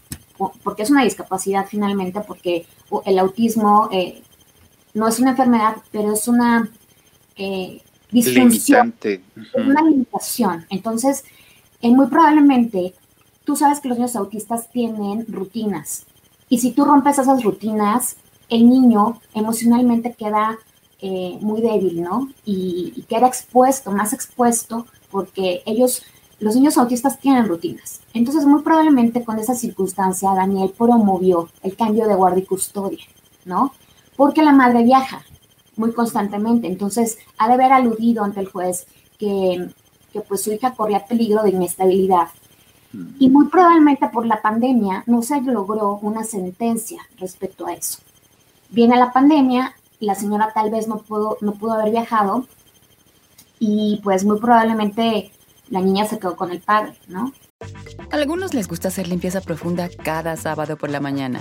porque es una discapacidad finalmente, porque el autismo eh, no es una enfermedad, pero es una disfunción, una limitación. Entonces, eh, muy probablemente tú sabes que los niños autistas tienen rutinas y si tú rompes esas rutinas, el niño emocionalmente queda eh, muy débil, ¿no? Y, y, queda expuesto, más expuesto, porque ellos, los niños autistas tienen rutinas. Entonces, muy probablemente con esa circunstancia, Daniel promovió el cambio de guardia y custodia, ¿no? Porque la madre viaja, muy constantemente. Entonces, ha de haber aludido ante el juez que, que pues su hija corría peligro de inestabilidad. Y muy probablemente por la pandemia no se logró una sentencia respecto a eso. Viene la pandemia, la señora tal vez no pudo, no pudo haber viajado y pues muy probablemente la niña se quedó con el padre, ¿no? A algunos les gusta hacer limpieza profunda cada sábado por la mañana.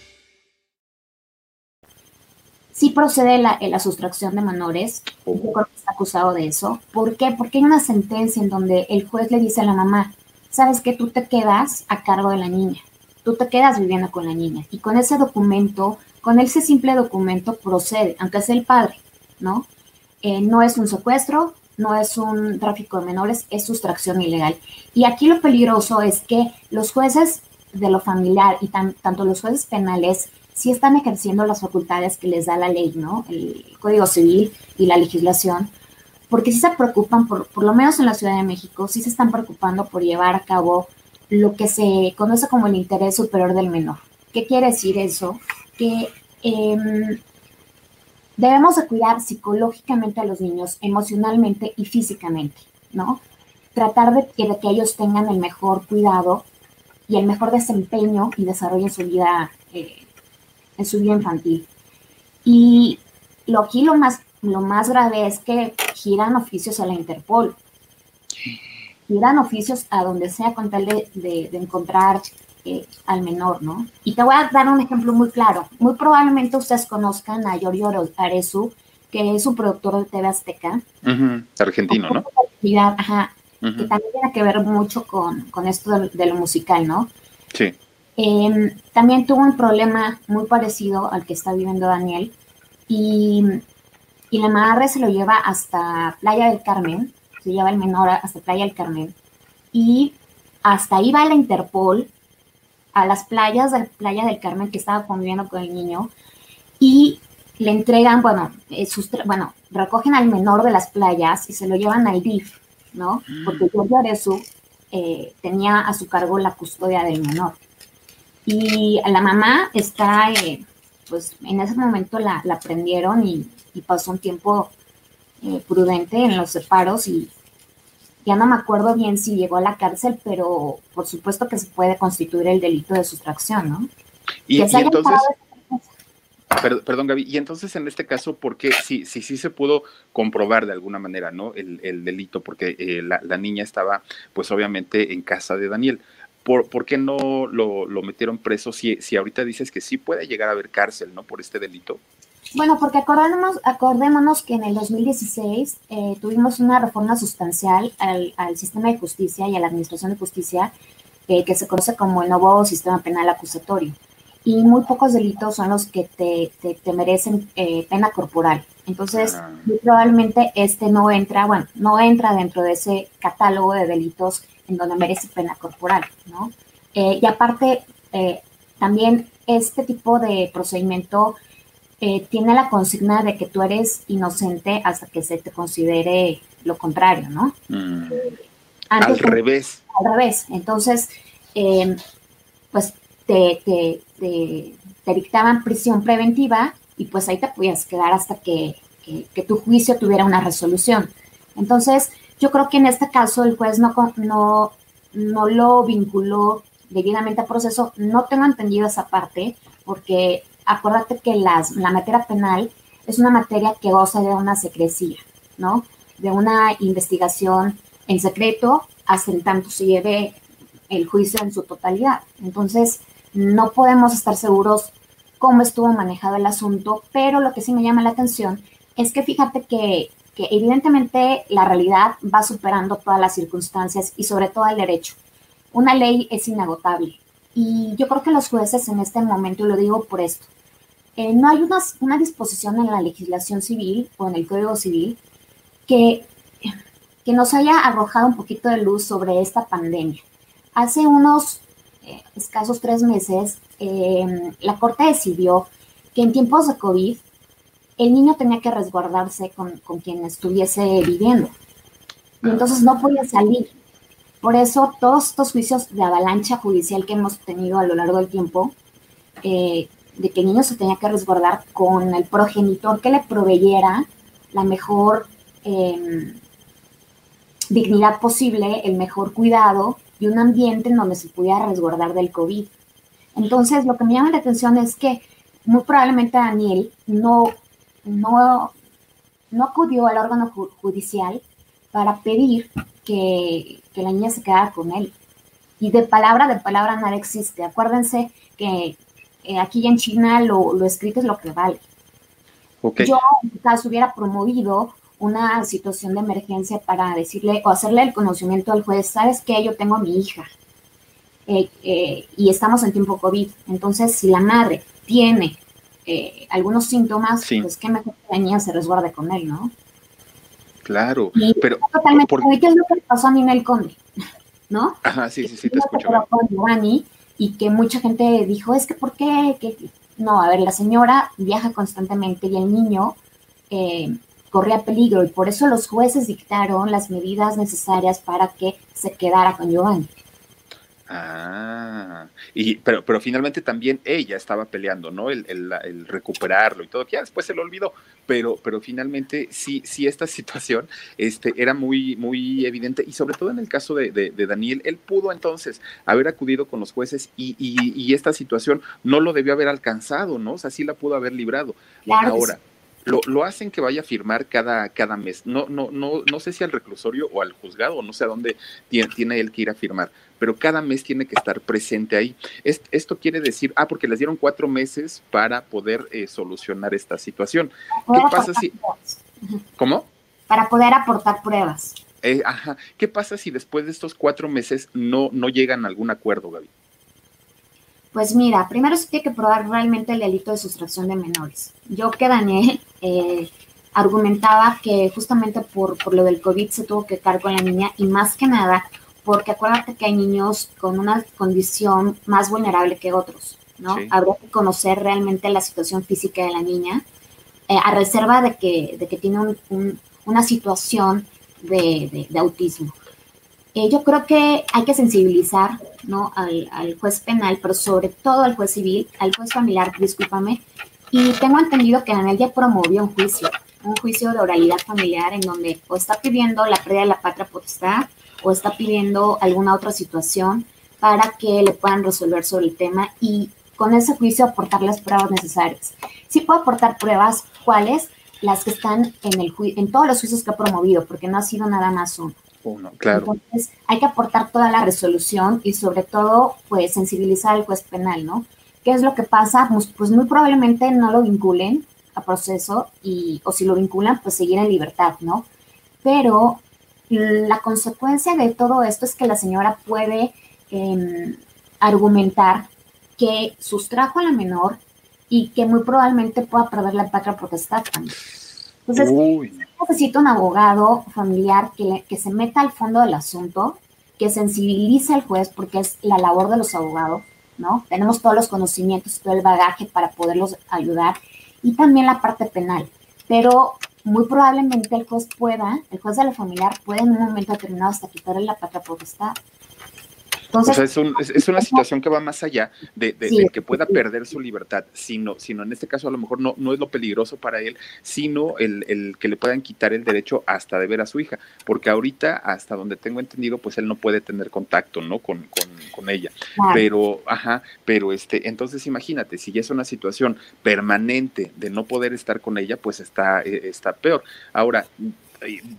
sí procede la, la sustracción de menores, yo creo que está acusado de eso. ¿Por qué? Porque hay una sentencia en donde el juez le dice a la mamá, sabes que tú te quedas a cargo de la niña, tú te quedas viviendo con la niña. Y con ese documento, con ese simple documento procede, aunque sea el padre, ¿no? Eh, no es un secuestro, no es un tráfico de menores, es sustracción ilegal. Y aquí lo peligroso es que los jueces de lo familiar y tanto los jueces penales sí están ejerciendo las facultades que les da la ley, ¿no? El Código Civil y la legislación, porque sí se preocupan, por, por lo menos en la Ciudad de México, sí se están preocupando por llevar a cabo lo que se conoce como el interés superior del menor. ¿Qué quiere decir eso? Que eh, debemos de cuidar psicológicamente a los niños, emocionalmente y físicamente, ¿no? Tratar de, que ellos tengan el mejor cuidado y el mejor desempeño y desarrollo en su vida eh, en su vida infantil. Y lo aquí lo más, lo más grave es que giran oficios a la Interpol. Giran oficios a donde sea con tal de, encontrar eh, al menor, ¿no? Y te voy a dar un ejemplo muy claro. Muy probablemente ustedes conozcan a Giorgio Arezu, que es un productor de TV Azteca. argentino, ¿no? Ajá. que también tiene que ver mucho con, esto de, lo musical, ¿no? Sí. Em, también tuvo un problema muy parecido al que está viviendo Daniel y, y la madre se lo lleva hasta Playa del Carmen, se lleva el menor hasta Playa del Carmen y hasta ahí va la Interpol a las playas de Playa del Carmen que estaba conviviendo con el niño y le entregan, bueno, eh, bueno, recogen al menor de las playas y se lo llevan al DIF, ¿no? Mm. Porque Giorgio Arezu eh, tenía a su cargo la custodia del menor. Y la mamá está, eh, pues en ese momento la, la prendieron y, pasó un tiempo prudente en los separos y ya no me acuerdo bien si llegó a la cárcel, pero por supuesto que se puede constituir el delito de sustracción, ¿no? Y, entonces... Perdón, Gaby. Y entonces, en este caso, ¿por qué sí, sí, sí se pudo comprobar de alguna manera, ¿no? El, delito, porque eh, la, niña estaba, pues obviamente, en casa de Daniel. ¿Por, ¿por qué no lo, metieron preso si, si ahorita dices que sí puede llegar a haber cárcel, ¿no? Por este delito. Bueno, porque acordémonos, acordémonos que en el 2016 eh, tuvimos una reforma sustancial al, sistema de justicia y a la administración de justicia eh, que se conoce como el nuevo sistema penal acusatorio. Y muy pocos delitos son los que te, te, merecen eh, pena corporal. Entonces, ah. probablemente este no entra, bueno, no entra dentro de ese catálogo de delitos en donde merece pena corporal, ¿no? y aparte, también este tipo de procedimiento eh, tiene la consigna de que tú eres inocente hasta que se te considere lo contrario, ¿no? Mm. al revés. Al revés. Entonces, em, pues te, te, dictaban prisión preventiva y pues ahí te podías quedar hasta que, tu juicio tuviera una resolución. Entonces, yo creo que en este caso el juez no, no, no lo vinculó debidamente al proceso. No tengo entendido esa parte porque acuérdate que las, la materia penal es una materia que goza de una secrecía, ¿no? De una investigación en secreto hasta en tanto se lleve el juicio en su totalidad. Entonces, no podemos estar seguros cómo estuvo manejado el asunto, pero lo que sí me llama la atención es que fíjate que, que evidentemente la realidad va superando todas las circunstancias y sobre todo el derecho. Una ley es inagotable. Y yo creo que los jueces en este momento, y lo digo por esto, eh, no hay una, una, disposición en la legislación civil o en el Código Civil que, que nos haya arrojado un poquito de luz sobre esta pandemia. Hace unos eh, escasos tres meses, eh, la Corte decidió que en tiempos de COVID el niño tenía que resguardarse con, con quien estuviese viviendo. Y entonces no podía salir. Por eso todos estos juicios de avalancha judicial que hemos tenido a lo largo del tiempo, eh, de que el niño se tenía que resguardar con el progenitor que le proveyera la mejor em, dignidad posible, el mejor cuidado y un ambiente en donde se pudiera resguardar del COVID. Entonces, lo que me llama la atención es que muy probablemente Daniel no, no, no acudió al órgano judicial para pedir que, que la niña se quedara con él. Y de palabra, de palabra nada existe. Acuérdense que eh, aquí en China lo, lo, escrito es lo que vale. Yo, caso, hubiera promovido una situación de emergencia para decirle o hacerle el conocimiento al juez, ¿sabes qué? Yo tengo a mi hija eh, eh, y estamos en tiempo COVID. Entonces, si la madre tiene algunos síntomas, pues qué mejor que la niña se resguarde con él, ¿no? Claro, pero... Totalmente, ¿qué es lo que pasó a Ninel Conde? ¿No? Ajá, sí, sí, sí, te escucho y que mucha gente dijo, es que ¿por qué? Que, no, a ver, la señora viaja constantemente y el niño eh, corría peligro y por eso los jueces dictaron las medidas necesarias para que se quedara con Giovanni. Ah, y, pero, pero finalmente también ella estaba peleando, ¿no? El, el, recuperarlo y todo, que ya después se lo olvidó, pero, pero finalmente sí, sí esta situación este, era muy, muy evidente y sobre todo en el caso de, de, Daniel, él pudo entonces haber acudido con los jueces y, y, y, esta situación no lo debió haber alcanzado, ¿no? O sea, sí la pudo haber librado. Ahora. Lo, lo, hacen que vaya a firmar cada, cada mes. No, no, no, no sé si al reclusorio o al juzgado, no sé a dónde tiene, tiene él que ir a firmar pero cada mes tiene que estar presente ahí. esto quiere decir, ah, porque les dieron cuatro meses para poder eh, solucionar esta situación. ¿Qué pasa si... ¿Cómo? Para poder aportar pruebas. Eh, ajá. ¿Qué pasa si después de estos cuatro meses no, no llegan a algún acuerdo, Gaby? Pues mira, primero se tiene que probar realmente el delito de sustracción de menores. Yo que Daniel eh, argumentaba que justamente por, por lo del COVID se tuvo que cargar con la niña y más que nada porque acuérdate que hay niños con una condición más vulnerable que otros, ¿no? Habría que conocer realmente la situación física de la niña, eh, a reserva de que, de que tiene una situación de, autismo. Eh, yo creo que hay que sensibilizar ¿no? Al, al, juez penal, pero sobre todo al juez civil, al juez familiar, discúlpame. Y tengo entendido que Anel ya promovió un juicio, un juicio de oralidad familiar en donde o está pidiendo la pérdida de la patria potestad o está pidiendo alguna otra situación para que le puedan resolver sobre el tema y con ese juicio aportar las pruebas necesarias. Sí puedo aportar pruebas, ¿cuáles? Las que están en, el en todos los juicios que ha promovido, porque no ha sido nada más uno. Uno, claro. Entonces, hay que aportar toda la resolución y sobre todo, pues, sensibilizar al juez penal, ¿no? ¿Qué es lo que pasa? Pues, pues muy probablemente no lo vinculen a proceso y, o si lo vinculan, pues seguir en libertad, ¿no? Pero la consecuencia de todo esto es que la señora puede em, argumentar que sustrajo a la menor y que muy probablemente pueda perder la patria potestad también. Entonces, necesita un abogado familiar que, que se meta al fondo del asunto, que sensibilice al juez, porque es la labor de los abogados, ¿no? Tenemos todos los conocimientos, todo el bagaje para poderlos ayudar, y también la parte penal. Pero muy probablemente el juez pueda, el juez de la familiar puede en un momento determinado hasta quitarle la patria potestad o sea, es, una situación que va más allá de, que pueda perder su libertad, sino, sino en este caso a lo mejor no, no es lo peligroso para él, sino el, que le puedan quitar el derecho hasta de ver a su hija, porque ahorita, hasta donde tengo entendido, pues él no puede tener contacto, ¿no? Con, con, ella. Pero, ajá, pero este, entonces imagínate, si ya es una situación permanente de no poder estar con ella, pues está, eh, está peor. Ahora,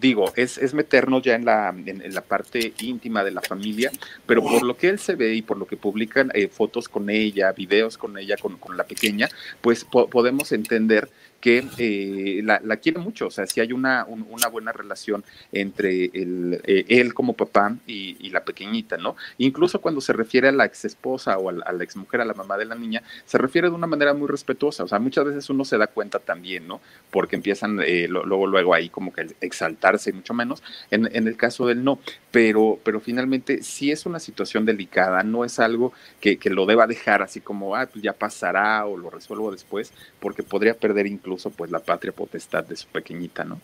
digo, es, es meternos ya en la, en, la parte íntima de la familia, pero por lo que él se ve y por lo que publican eh, fotos con ella, videos con ella, con, con la pequeña, pues podemos entender que eh, la, quiere mucho, o sea, si hay una, una buena relación entre el, eh, él como papá y, la pequeñita, ¿no? Incluso cuando se refiere a la ex esposa o a la, a ex mujer, a la mamá de la niña, se refiere de una manera muy respetuosa, o sea, muchas veces uno se da cuenta también, ¿no? Porque empiezan eh, luego, luego ahí como que exaltarse, mucho menos, en, el caso del no, pero, pero finalmente sí es una situación delicada, no es algo que, que lo deba dejar así como, ah, pues ya pasará o lo resuelvo después, porque podría perder incluso pues la patria potestad de su pequeñita, ¿no?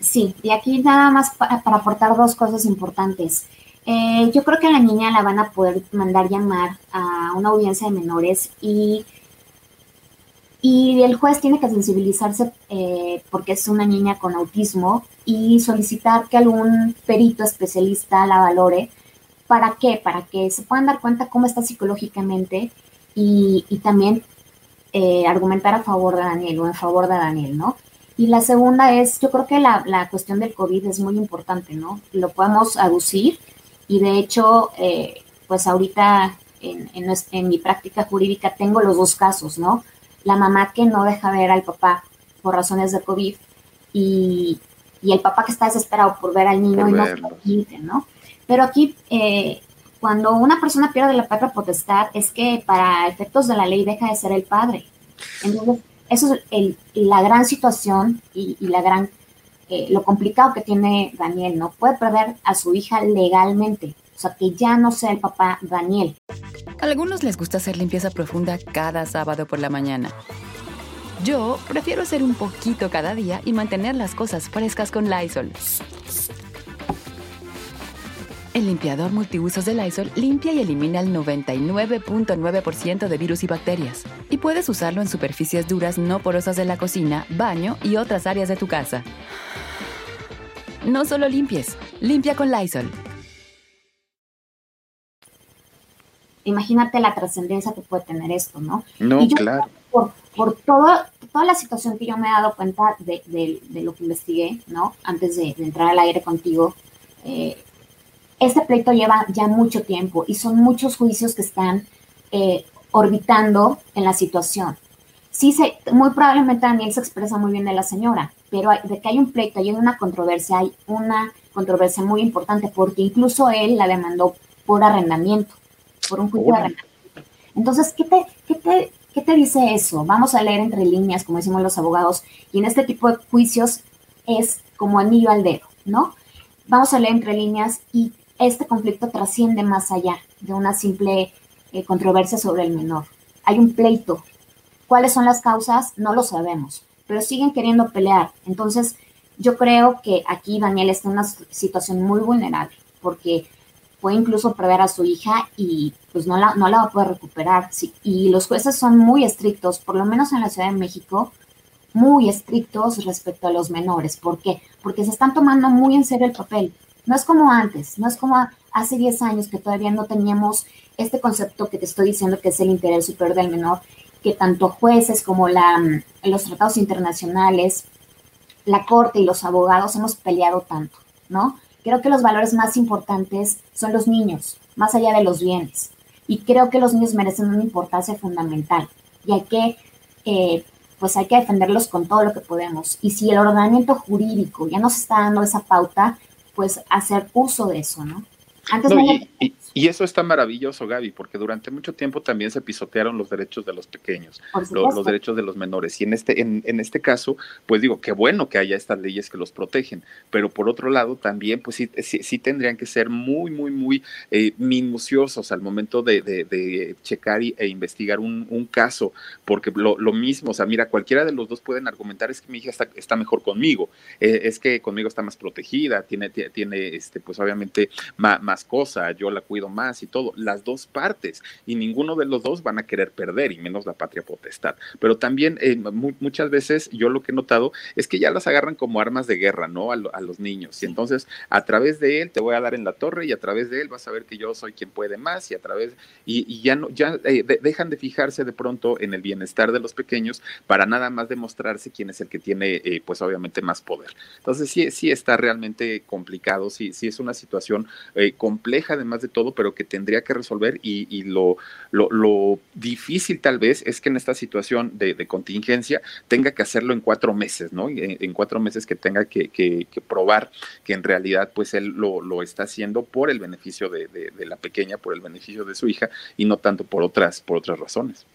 Sí, y aquí nada más para, aportar dos cosas importantes. Eh, yo creo que a la niña la van a poder mandar llamar a una audiencia de menores y, y el juez tiene que sensibilizarse eh, porque es una niña con autismo y solicitar que algún perito especialista la valore. ¿Para qué? Para que se puedan dar cuenta cómo está psicológicamente y, y también eh, argumentar a favor de Daniel o en favor de Daniel, ¿no? Y la segunda es, yo creo que la, cuestión del COVID es muy importante, ¿no? Lo podemos aducir y de hecho, eh, pues ahorita en, en, mi práctica jurídica tengo los dos casos, ¿no? La mamá que no deja ver al papá por razones de COVID y, el papá que está desesperado por ver al niño y no se ¿no? Pero aquí eh, cuando una persona pierde la patria potestad es que para efectos de la ley deja de ser el padre. Entonces, eso es la gran situación y, la gran, eh, lo complicado que tiene Daniel, ¿no? Puede perder a su hija legalmente, o sea, que ya no sea el papá Daniel. A algunos les gusta hacer limpieza profunda cada sábado por la mañana. Yo prefiero hacer un poquito cada día y mantener las cosas frescas con Lysol. El limpiador multiusos de Lysol limpia y elimina el 99.9% de virus y bacterias. Y puedes usarlo en superficies duras no porosas de la cocina, baño y otras áreas de tu casa. No solo limpies, limpia con Lysol. Imagínate la trascendencia que puede tener esto, ¿no? No, claro. Por, por toda la situación que yo me he dado cuenta de, lo que investigué, ¿no? Antes de, entrar al aire contigo, eh, este pleito lleva ya mucho tiempo y son muchos juicios que están eh, orbitando en la situación. Sí, se, muy probablemente Daniel se expresa muy bien de la señora, pero de que hay un pleito, hay una controversia, hay una controversia muy importante porque incluso él la demandó por arrendamiento, por un juicio de arrendamiento. Entonces, ¿qué te, qué, te, ¿qué te dice eso? Vamos a leer entre líneas, como decimos los abogados, y en este tipo de juicios es como anillo al dedo, ¿no? Vamos a leer entre líneas y este conflicto trasciende más allá de una simple eh, controversia sobre el menor. Hay un pleito. ¿Cuáles son las causas? No lo sabemos, pero siguen queriendo pelear. Entonces, yo creo que aquí Daniel está en una situación muy vulnerable, porque puede incluso perder a su hija y pues no la, no la va a poder recuperar. Y los jueces son muy estrictos, por lo menos en la Ciudad de México, muy estrictos respecto a los menores. ¿Por qué? Porque se están tomando muy en serio el papel. No es como antes, no es como hace 10 años que todavía no teníamos este concepto que te estoy diciendo que es el interés superior del menor, que tanto jueces como la, mm, los tratados internacionales, la corte y los abogados hemos peleado tanto, ¿no? Creo que los valores más importantes son los niños, más allá de los bienes. Y creo que los niños merecen una importancia fundamental. Y hay que, eh, pues hay que defenderlos con todo lo que podemos. Y si el ordenamiento jurídico ya nos está dando esa pauta, pues hacer uso de eso, ¿no? Antes y eso está maravilloso, Gaby, porque durante mucho tiempo también se pisotearon los derechos de los pequeños, los, derechos de los menores. Y en este, en, en, este caso, pues digo, qué bueno que haya estas leyes que los protegen, pero por otro lado también, pues sí, sí, tendrían que ser muy, muy, muy eh, minuciosos al momento de, de, checar e investigar un, un caso, porque lo, lo, mismo, o sea, mira, cualquiera de los dos pueden argumentar, es que mi hija está, está mejor conmigo, eh, es que conmigo está más protegida, tiene, tiene este, pues obviamente más, más cosa, yo la cuido más y todo, las dos partes, y ninguno de los dos van a querer perder, y menos la patria potestad. Pero también eh, muchas veces yo lo que he notado es que ya las agarran como armas de guerra, ¿no? A, los niños. Y entonces, a través de él te voy a dar en la torre y a través de él vas a ver que yo soy quien puede más y a través, y, ya no, ya eh, dejan de fijarse de pronto en el bienestar de los pequeños para nada más demostrarse quién es el que tiene, eh, pues obviamente, más poder. Entonces, sí, sí está realmente complicado, sí, sí es una situación compleja, además de todo, pero que tendría que resolver y, lo, lo, difícil tal vez es que en esta situación de, contingencia tenga que hacerlo en cuatro meses, ¿no? En, cuatro meses que tenga que, probar que en realidad pues él lo, está haciendo por el beneficio de, la pequeña, por el beneficio de su hija y no tanto por otras, por otras razones.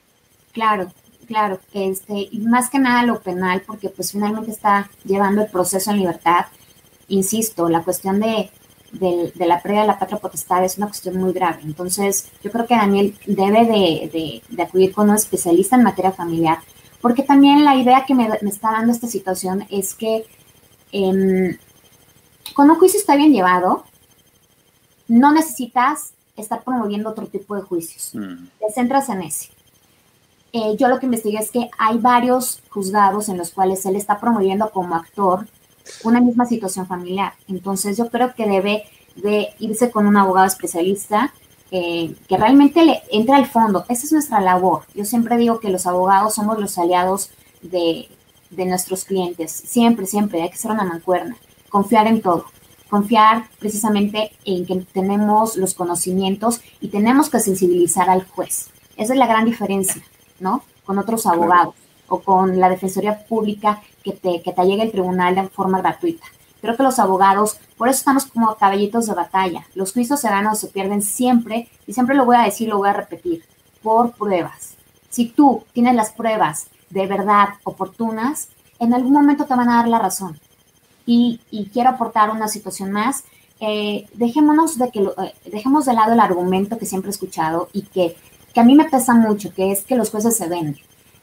Claro, claro, este, y más que nada lo penal, porque pues finalmente está llevando el proceso en libertad. Insisto, la cuestión de, de, la pérdida de la patria potestad es una cuestión muy grave. Entonces, yo creo que Daniel debe de, acudir con un especialista en materia familiar, porque también la idea que me, está dando esta situación es que eh, cuando un juicio está bien llevado, no necesitas estar promoviendo otro tipo de juicios. Mm. Te centras en ese. Eh, yo lo que investigué es que hay varios juzgados en los cuales él está promoviendo como actor una misma situación familiar. Entonces yo creo que debe de irse con un abogado especialista eh, que realmente le entre al fondo. Esa es nuestra labor. Yo siempre digo que los abogados somos los aliados de, de nuestros clientes. Siempre, siempre hay que ser una mancuerna. Confiar en todo. Confiar precisamente en que tenemos los conocimientos y tenemos que sensibilizar al juez. Esa es la gran diferencia, ¿no? Con otros abogados o con la Defensoría Pública que te, que te llegue el tribunal de forma gratuita. Creo que los abogados, por eso estamos como caballitos de batalla. Los juicios se ganan o se pierden siempre, y siempre lo voy a decir, lo voy a repetir, por pruebas. Si tú tienes las pruebas de verdad oportunas, en algún momento te van a dar la razón. Y, y quiero aportar una situación más. Eh, dejémonos de que eh, dejemos de lado el argumento que siempre he escuchado y que, que a mí me pesa mucho, que es que los jueces se venden.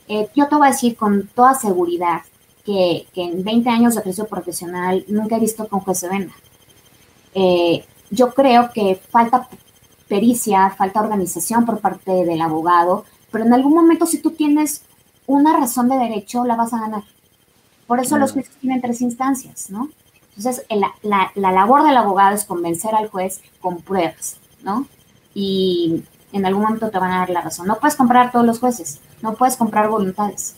Eh, yo te voy a decir con toda seguridad que, en 20 años de ejercicio profesional nunca he visto que un juez se venda. Eh, yo creo que falta pericia, falta organización por parte del abogado, pero en algún momento si tú tienes una razón de derecho, la vas a ganar. Por eso los jueces tienen tres instancias, ¿no? Entonces, la, la, la, labor del abogado es convencer al juez con pruebas, ¿no? Y en algún momento te van a dar la razón. No puedes comprar todos los jueces, no puedes comprar voluntades.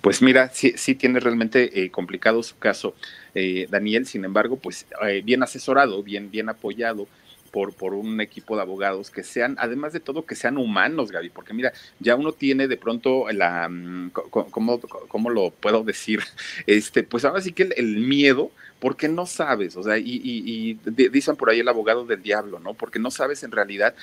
Pues mira, sí, sí tiene realmente eh, complicado su caso, eh, Daniel, sin embargo, pues eh, bien asesorado, bien, bien apoyado por, por un equipo de abogados que sean, además de todo, que sean humanos, Gaby, porque mira, ya uno tiene de pronto la, mm, ¿cómo, cómo lo puedo decir? Este, pues ahora sí que el miedo porque no sabes, o sea, y, dicen por ahí el abogado del diablo, ¿no? Porque no sabes en realidad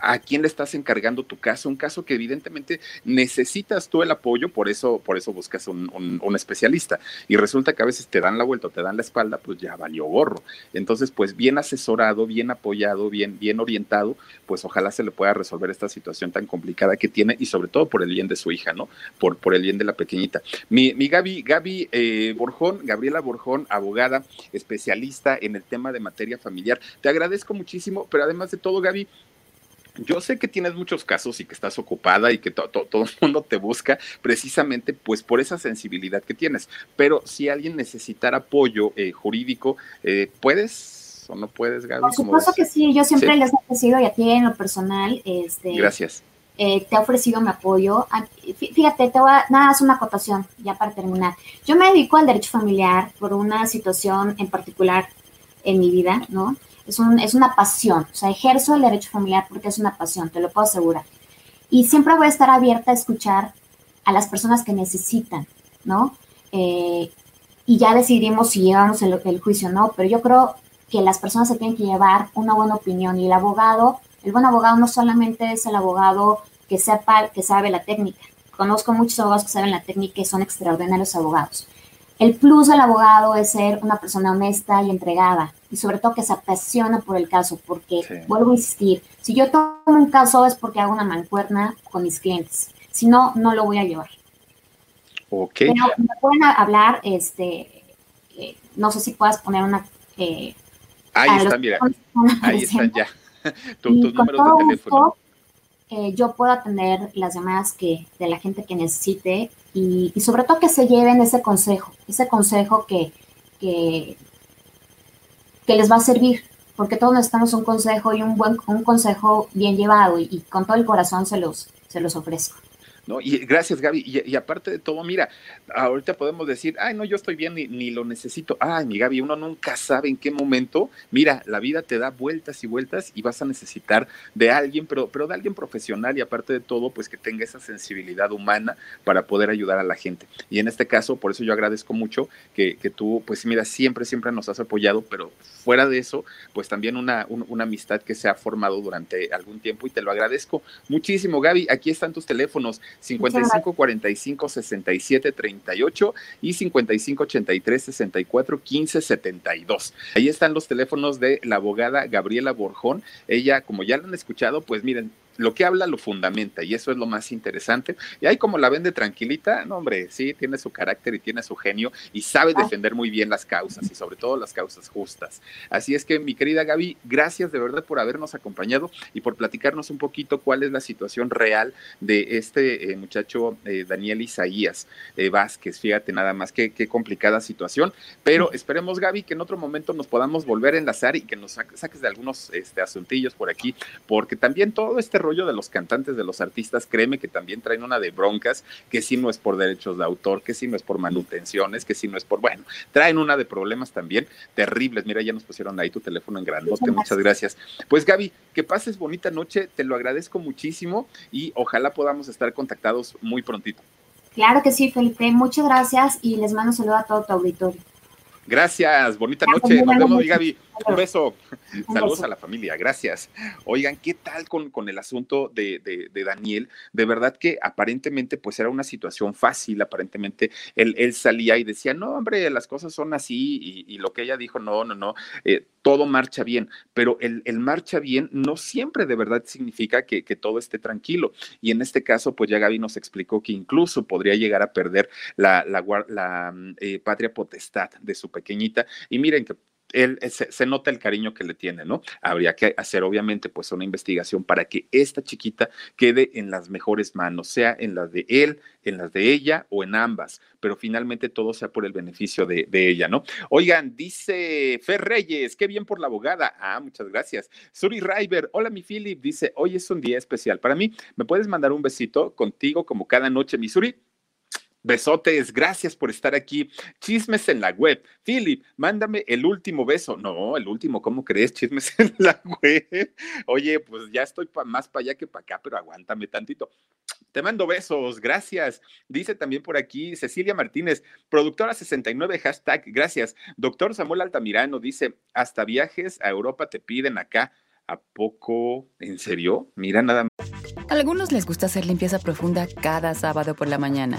a quién le estás encargando tu caso, un caso que evidentemente necesitas tú el apoyo, por eso, por eso buscas un, especialista. Y resulta que a veces te dan la vuelta o te dan la espalda, pues ya valió gorro. Entonces, pues bien asesorado, bien apoyado, bien, bien orientado, pues ojalá se le pueda resolver esta situación tan complicada que tiene y sobre todo por el bien de su hija, ¿no? Por, por el bien de la pequeñita. Mi, mi Gaby, Gaby eh, Borjón, Gabriela Borjón, abogada, especialista en el tema de materia familiar. Te agradezco muchísimo, pero además de todo, Gaby, yo sé que tienes muchos casos y que estás ocupada y que todo el mundo te busca precisamente pues por esa sensibilidad que tienes, pero si alguien necesitara apoyo eh, jurídico, eh, ¿puedes o no puedes, Gaby? Por supuesto que sí, yo siempre les he ofrecido y a ti en lo personal. Este, Gracias. Eh, te he ofrecido mi apoyo. Ah, fíjate, te voy a, nada, es una acotación ya para terminar. Yo me dedico al derecho familiar por una situación en particular en mi vida, ¿no? Es, un, es una pasión, o sea, ejerzo el derecho familiar porque es una pasión, te lo puedo asegurar. Y siempre voy a estar abierta a escuchar a las personas que necesitan, ¿no? Eh, y ya decidiremos si llevamos el, el juicio o no, pero yo creo que las personas se tienen que llevar una buena opinión y el abogado, el buen abogado no solamente es el abogado que sepa, que sabe la técnica. Conozco muchos abogados que saben la técnica y son extraordinarios abogados. El plus del abogado es ser una persona honesta y entregada y sobre todo que se apasiona por el caso, porque vuelvo a insistir, si yo tomo un caso es porque hago una mancuerna con mis clientes, si no, no lo voy a llevar. Ok. Pero me pueden hablar, este, eh, no sé si puedas poner una... Eh, ahí están, mira, ahí están ya, tus números de teléfono. Eh, yo puedo atender las llamadas que, de la gente que necesite y, sobre todo que se lleven ese consejo, ese consejo que, que, les va a servir, porque todos necesitamos un consejo y un buen un consejo bien llevado y, y con todo el corazón se los, se los ofrezco. ¿No? Y gracias, Gaby. Y, aparte de todo, mira, ahorita podemos decir, ay, no, yo estoy bien ni, ni, lo necesito. Ay, mi Gaby, uno nunca sabe en qué momento, mira, la vida te da vueltas y vueltas y vas a necesitar de alguien, pero, pero de alguien profesional y aparte de todo, pues que tenga esa sensibilidad humana para poder ayudar a la gente. Y en este caso, por eso yo agradezco mucho que, que tú, pues mira, siempre, siempre nos has apoyado, pero fuera de eso, pues también una, una amistad que se ha formado durante algún tiempo y te lo agradezco muchísimo, Gaby. Aquí están tus teléfonos 55 45 67 38 y 55 83 64 15 72. Ahí están los teléfonos de la abogada Gabriela Borjón. Ella, como ya lo han escuchado, pues miren, lo que habla lo fundamenta y eso es lo más interesante. Y ahí como la vende tranquilita, no hombre, sí, tiene su carácter y tiene su genio y sabe ah. defender muy bien las causas y sobre todo las causas justas. Así es que mi querida Gaby, gracias de verdad por habernos acompañado y por platicarnos un poquito cuál es la situación real de este eh, muchacho eh, Daniel Isaías eh, Vázquez. Fíjate nada más qué, qué complicada situación, pero esperemos Gaby que en otro momento nos podamos volver a enlazar y que nos saques de algunos este, asuntillos por aquí, porque también todo este rollo de los cantantes, de los artistas, créeme que también traen una de broncas, que si no es por derechos de autor, que si no es por manutenciones, que si no es por, bueno, traen una de problemas también terribles. Mira, ya nos pusieron ahí tu teléfono en grandote, muchas gracias. Pues Gaby, que pases bonita noche, te lo agradezco muchísimo y ojalá podamos estar contactados muy prontito. Claro que sí, Felipe, muchas gracias y les mando un saludo a todo tu auditorio. Gracias, bonita noche. Nos vemos, Gaby. Un beso. Saludos a la familia, gracias. Oigan, ¿qué tal con, con el asunto de, de, Daniel? De verdad que aparentemente pues era una situación fácil, aparentemente él, él salía y decía, no, hombre, las cosas son así y, lo que ella dijo, no, no, no, eh, todo marcha bien, pero el, el, marcha bien no siempre de verdad significa que, que, todo esté tranquilo. Y en este caso, pues ya Gaby nos explicó que incluso podría llegar a perder la, la, la mm, eh, patria potestad de su pequeñita. Y miren que él, eh, se, nota el cariño que le tiene, ¿no? Habría que hacer obviamente pues una investigación para que esta chiquita quede en las mejores manos, sea en las de él, en las de ella o en ambas, pero finalmente todo sea por el beneficio de, de ella, ¿no? Oigan, dice Fer Reyes, qué bien por la abogada. Ah, muchas gracias. Suri River, hola mi Philip, dice, hoy es un día especial para mí. ¿Me puedes mandar un besito contigo como cada noche, mi Suri? Besotes, gracias por estar aquí. Chismes en la web. Philip, mándame el último beso. No, el último, ¿cómo crees? Chismes en la web. Oye, pues ya estoy más para allá que para acá, pero aguántame tantito. Te mando besos, gracias. Dice también por aquí Cecilia Martínez, productora 69, hashtag, gracias. Doctor Samuel Altamirano dice, hasta viajes a Europa te piden acá. ¿A poco? ¿En serio? Mira nada más. Algunos les gusta hacer limpieza profunda cada sábado por la mañana.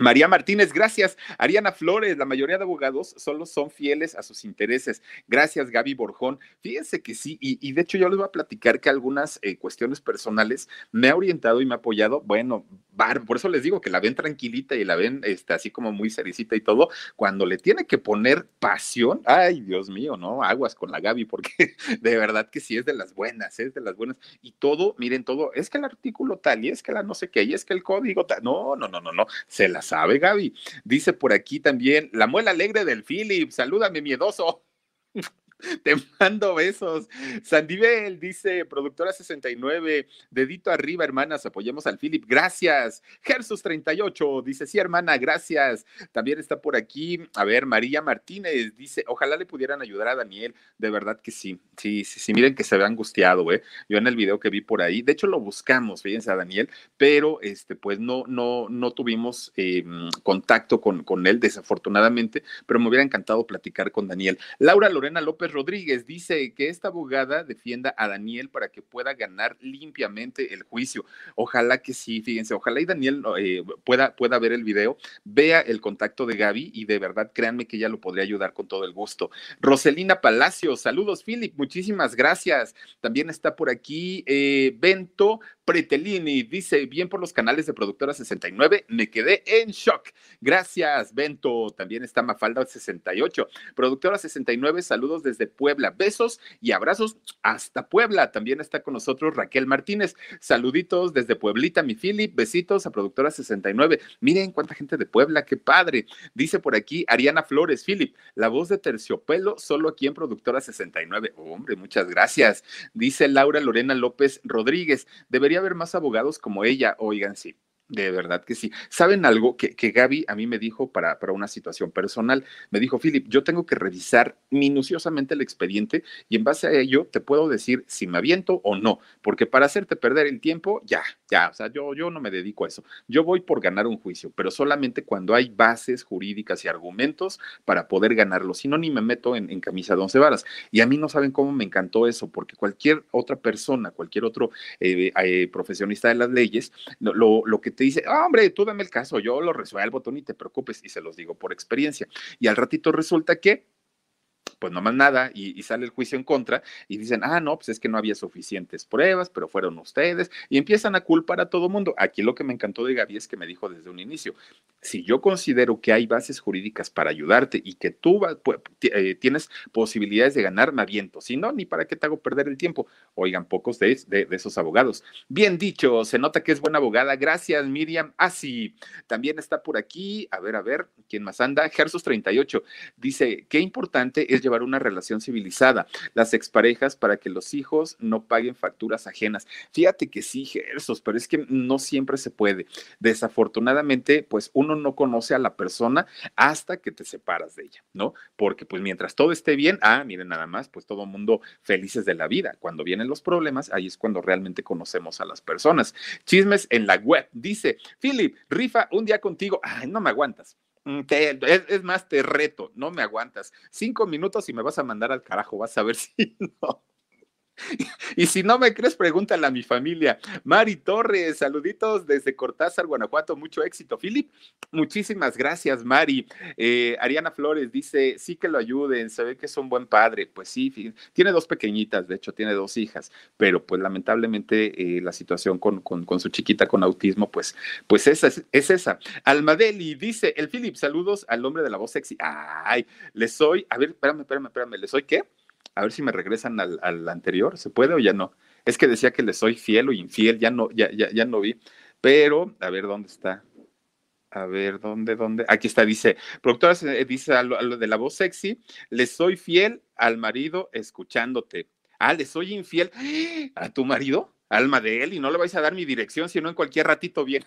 María Martínez, gracias. Ariana Flores, la mayoría de abogados solo son fieles a sus intereses. Gracias, Gaby Borjón. Fíjense que sí, y, de hecho yo les voy a platicar que algunas eh, cuestiones personales me ha orientado y me ha apoyado. Bueno, por eso les digo que la ven tranquilita y la ven este, así como muy sericita y todo. Cuando le tiene que poner pasión, ay, Dios mío, ¿no? Aguas con la Gaby, porque de verdad que sí es de las buenas, es de las buenas. Y todo, miren, todo, es que el artículo tal, y es que la no sé qué, y es que el código tal. No, no, no, no, no, se las sabe, Gaby. Dice por aquí también, la muela alegre del Philip, salúdame, miedoso. Te mando besos. Sandibel dice, productora 69, dedito arriba, hermanas, apoyemos al Philip. Gracias. Gersus 38 dice, sí, hermana, gracias. También está por aquí, a ver, María Martínez dice, ojalá le pudieran ayudar a Daniel. De verdad que sí. Sí, sí, sí. Miren que se ve angustiado, ¿eh? Yo en el video que vi por ahí, de hecho lo buscamos, fíjense a Daniel, pero este, pues no, no, no tuvimos em, contacto con, con él, desafortunadamente, pero me hubiera encantado platicar con Daniel. Laura Lorena López Rodríguez dice que esta abogada defienda a Daniel para que pueda ganar limpiamente el juicio. Ojalá que sí, fíjense, ojalá y Daniel eh, pueda, pueda ver el video, vea el contacto de Gaby y de verdad créanme que ella lo podría ayudar con todo el gusto. Roselina Palacios, saludos, Philip, muchísimas gracias. También está por aquí eh, Bento Pretelini dice, bien por los canales de Productora 69, me quedé en shock. Gracias, Bento. También está Mafalda 68. Productora 69, saludos desde Puebla. Besos y abrazos hasta Puebla. También está con nosotros Raquel Martínez. Saluditos desde Pueblita, mi Philip. Besitos a Productora 69. Miren cuánta gente de Puebla, qué padre. Dice por aquí Ariana Flores, Philip, la voz de terciopelo solo aquí en Productora 69. hombre, muchas gracias. Dice Laura Lorena López Rodríguez, debería haber más abogados como ella, oigan, sí. De verdad que sí. ¿Saben algo que, que Gaby a mí me dijo para, para, una situación personal? Me dijo, Philip, yo tengo que revisar minuciosamente el expediente y en base a ello te puedo decir si me aviento o no, porque para hacerte perder el tiempo, ya, ya, o sea, yo, yo no me dedico a eso. Yo voy por ganar un juicio, pero solamente cuando hay bases jurídicas y argumentos para poder ganarlo. Si no, ni me meto en, camisa de once varas. Y a mí no saben cómo me encantó eso, porque cualquier otra persona, cualquier otro eh, eh, profesionista de las leyes, lo, lo que te dice, ah, hombre, tú dame el caso, yo lo resuelvo, tú ni te preocupes, y se los digo por experiencia. Y al ratito resulta que pues no más nada y, sale el juicio en contra y dicen, ah, no, pues es que no había suficientes pruebas, pero fueron ustedes y empiezan a culpar a todo mundo. Aquí lo que me encantó de Gaby es que me dijo desde un inicio, si yo considero que hay bases jurídicas para ayudarte y que tú eh, tienes posibilidades de ganar, me aviento. Si no, ni para qué te hago perder el tiempo. Oigan, pocos de, esos abogados. Bien dicho, se nota que es buena abogada. Gracias, Miriam. Ah, sí, también está por aquí. A ver, a ver, ¿quién más anda? Gersos 38 dice, qué importante es llevar una relación civilizada, las exparejas para que los hijos no paguen facturas ajenas. Fíjate que sí, Gersos, pero es que no siempre se puede. Desafortunadamente, pues uno no conoce a la persona hasta que te separas de ella, ¿no? Porque pues mientras todo esté bien, ah, miren nada más, pues todo mundo felices de la vida. Cuando vienen los problemas, ahí es cuando realmente conocemos a las personas. Chismes en la web. Dice, Philip, rifa un día contigo. Ay, no me aguantas. Mm, es, más, te reto, no me aguantas. Cinco minutos y me vas a mandar al carajo, vas a ver si no. Y si no me crees, pregúntale a mi familia. Mari Torres, saluditos desde Cortázar, Guanajuato, mucho éxito. Philip, muchísimas gracias, Mari. Eh, Ariana Flores dice, sí que lo ayuden, se ve que es un buen padre. Pues sí, tiene dos pequeñitas, de hecho, tiene dos hijas, pero pues lamentablemente eh, la situación con, con, su chiquita con autismo, pues, pues esa es, es esa. Almadeli dice, el Philip, saludos al hombre de la voz sexy. Ay, le soy, a ver, espérame, espérame, espérame, ¿le soy qué? A ver si me regresan al, anterior, ¿se puede o ya no? Es que decía que le soy fiel o infiel, ya no, ya, ya, ya no vi. Pero, a ver, ¿dónde está? A ver, ¿dónde, dónde? Aquí está, dice, productora dice a lo, de la voz sexy, le soy fiel al marido escuchándote. Ah, le soy infiel a tu marido, alma de él, y no le vais a dar mi dirección, sino en cualquier ratito bien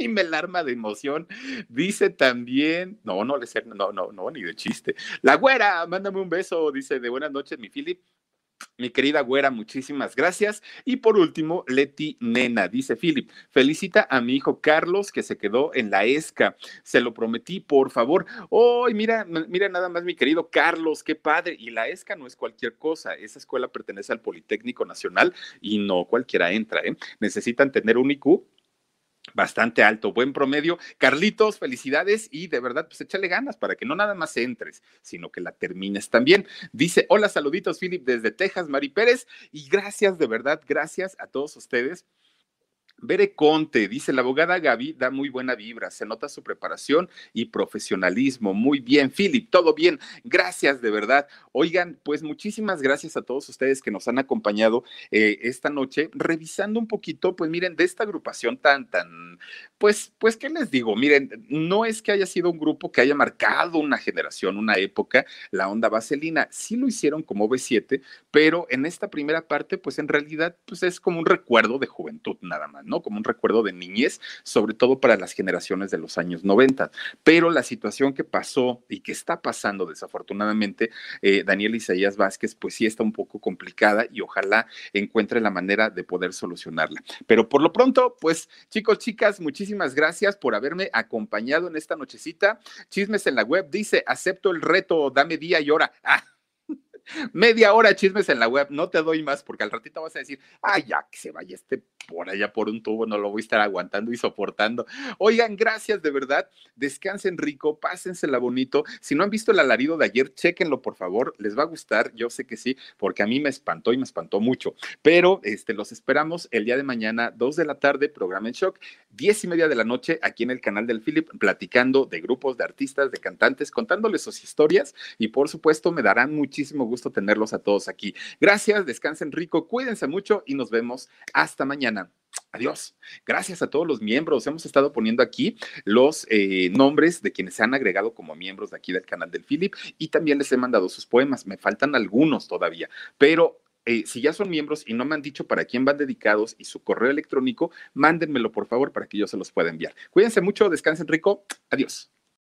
y me alarma de emoción. Dice también, no, no no, no, no, ni de chiste. La güera, mándame un beso, dice de buenas noches, mi Philip. Mi querida güera, muchísimas gracias. Y por último, Leti Nena, dice Philip, felicita a mi hijo Carlos que se quedó en la ESCA. Se lo prometí, por favor. Oh, mira, mira nada más, mi querido Carlos, qué padre. Y la ESCA no es cualquier cosa. Esa escuela pertenece al Politécnico Nacional y no cualquiera entra. ¿eh? Necesitan tener un IQ bastante alto, buen promedio. Carlitos, felicidades y de verdad, pues échale ganas para que no nada más entres, sino que la termines también. Dice, hola, saluditos, Philip, desde Texas, Mari Pérez, y gracias, de verdad, gracias a todos ustedes Bere Conte, dice la abogada Gaby, da muy buena vibra, se nota su preparación y profesionalismo. Muy bien, Philip, todo bien. Gracias, de verdad. Oigan, pues muchísimas gracias a todos ustedes que nos han acompañado eh, esta noche, revisando un poquito, pues miren, de esta agrupación tan, tan, pues, pues, ¿qué les digo? Miren, no es que haya sido un grupo que haya marcado una generación, una época, la onda vaselina. Sí lo hicieron como B7, pero en esta primera parte, pues en realidad, pues es como un recuerdo de juventud nada más. ¿No? Como un recuerdo de niñez, sobre todo para las generaciones de los años 90. Pero la situación que pasó y que está pasando desafortunadamente, eh, Daniel Isaías Vázquez, pues sí está un poco complicada y ojalá encuentre la manera de poder solucionarla. Pero por lo pronto, pues chicos, chicas, muchísimas gracias por haberme acompañado en esta nochecita. Chismes en la web dice, acepto el reto, dame día y hora. Ah, media hora chismes en la web, no te doy más porque al ratito vas a decir, ay, ya que se vaya este por allá por un tubo, no lo voy a estar aguantando y soportando. Oigan, gracias de verdad, descansen rico, pásensela bonito. Si no han visto el alarido de ayer, chéquenlo por favor, les va a gustar, yo sé que sí, porque a mí me espantó y me espantó mucho. Pero este, los esperamos el día de mañana, dos de la tarde, programa en shock, diez y media de la noche, aquí en el canal del Philip, platicando de grupos, de artistas, de cantantes, contándoles sus historias y por supuesto me darán muchísimo gusto tenerlos a todos aquí. Gracias, descansen rico, cuídense mucho y nos vemos hasta mañana. Adiós. Gracias a todos los miembros. Hemos estado poniendo aquí los eh, nombres de quienes se han agregado como miembros de aquí del canal del Philip y también les he mandado sus poemas. Me faltan algunos todavía, pero eh, si ya son miembros y no me han dicho para quién van dedicados y su correo electrónico, mándenmelo por favor para que yo se los pueda enviar. Cuídense mucho, descansen rico. Adiós.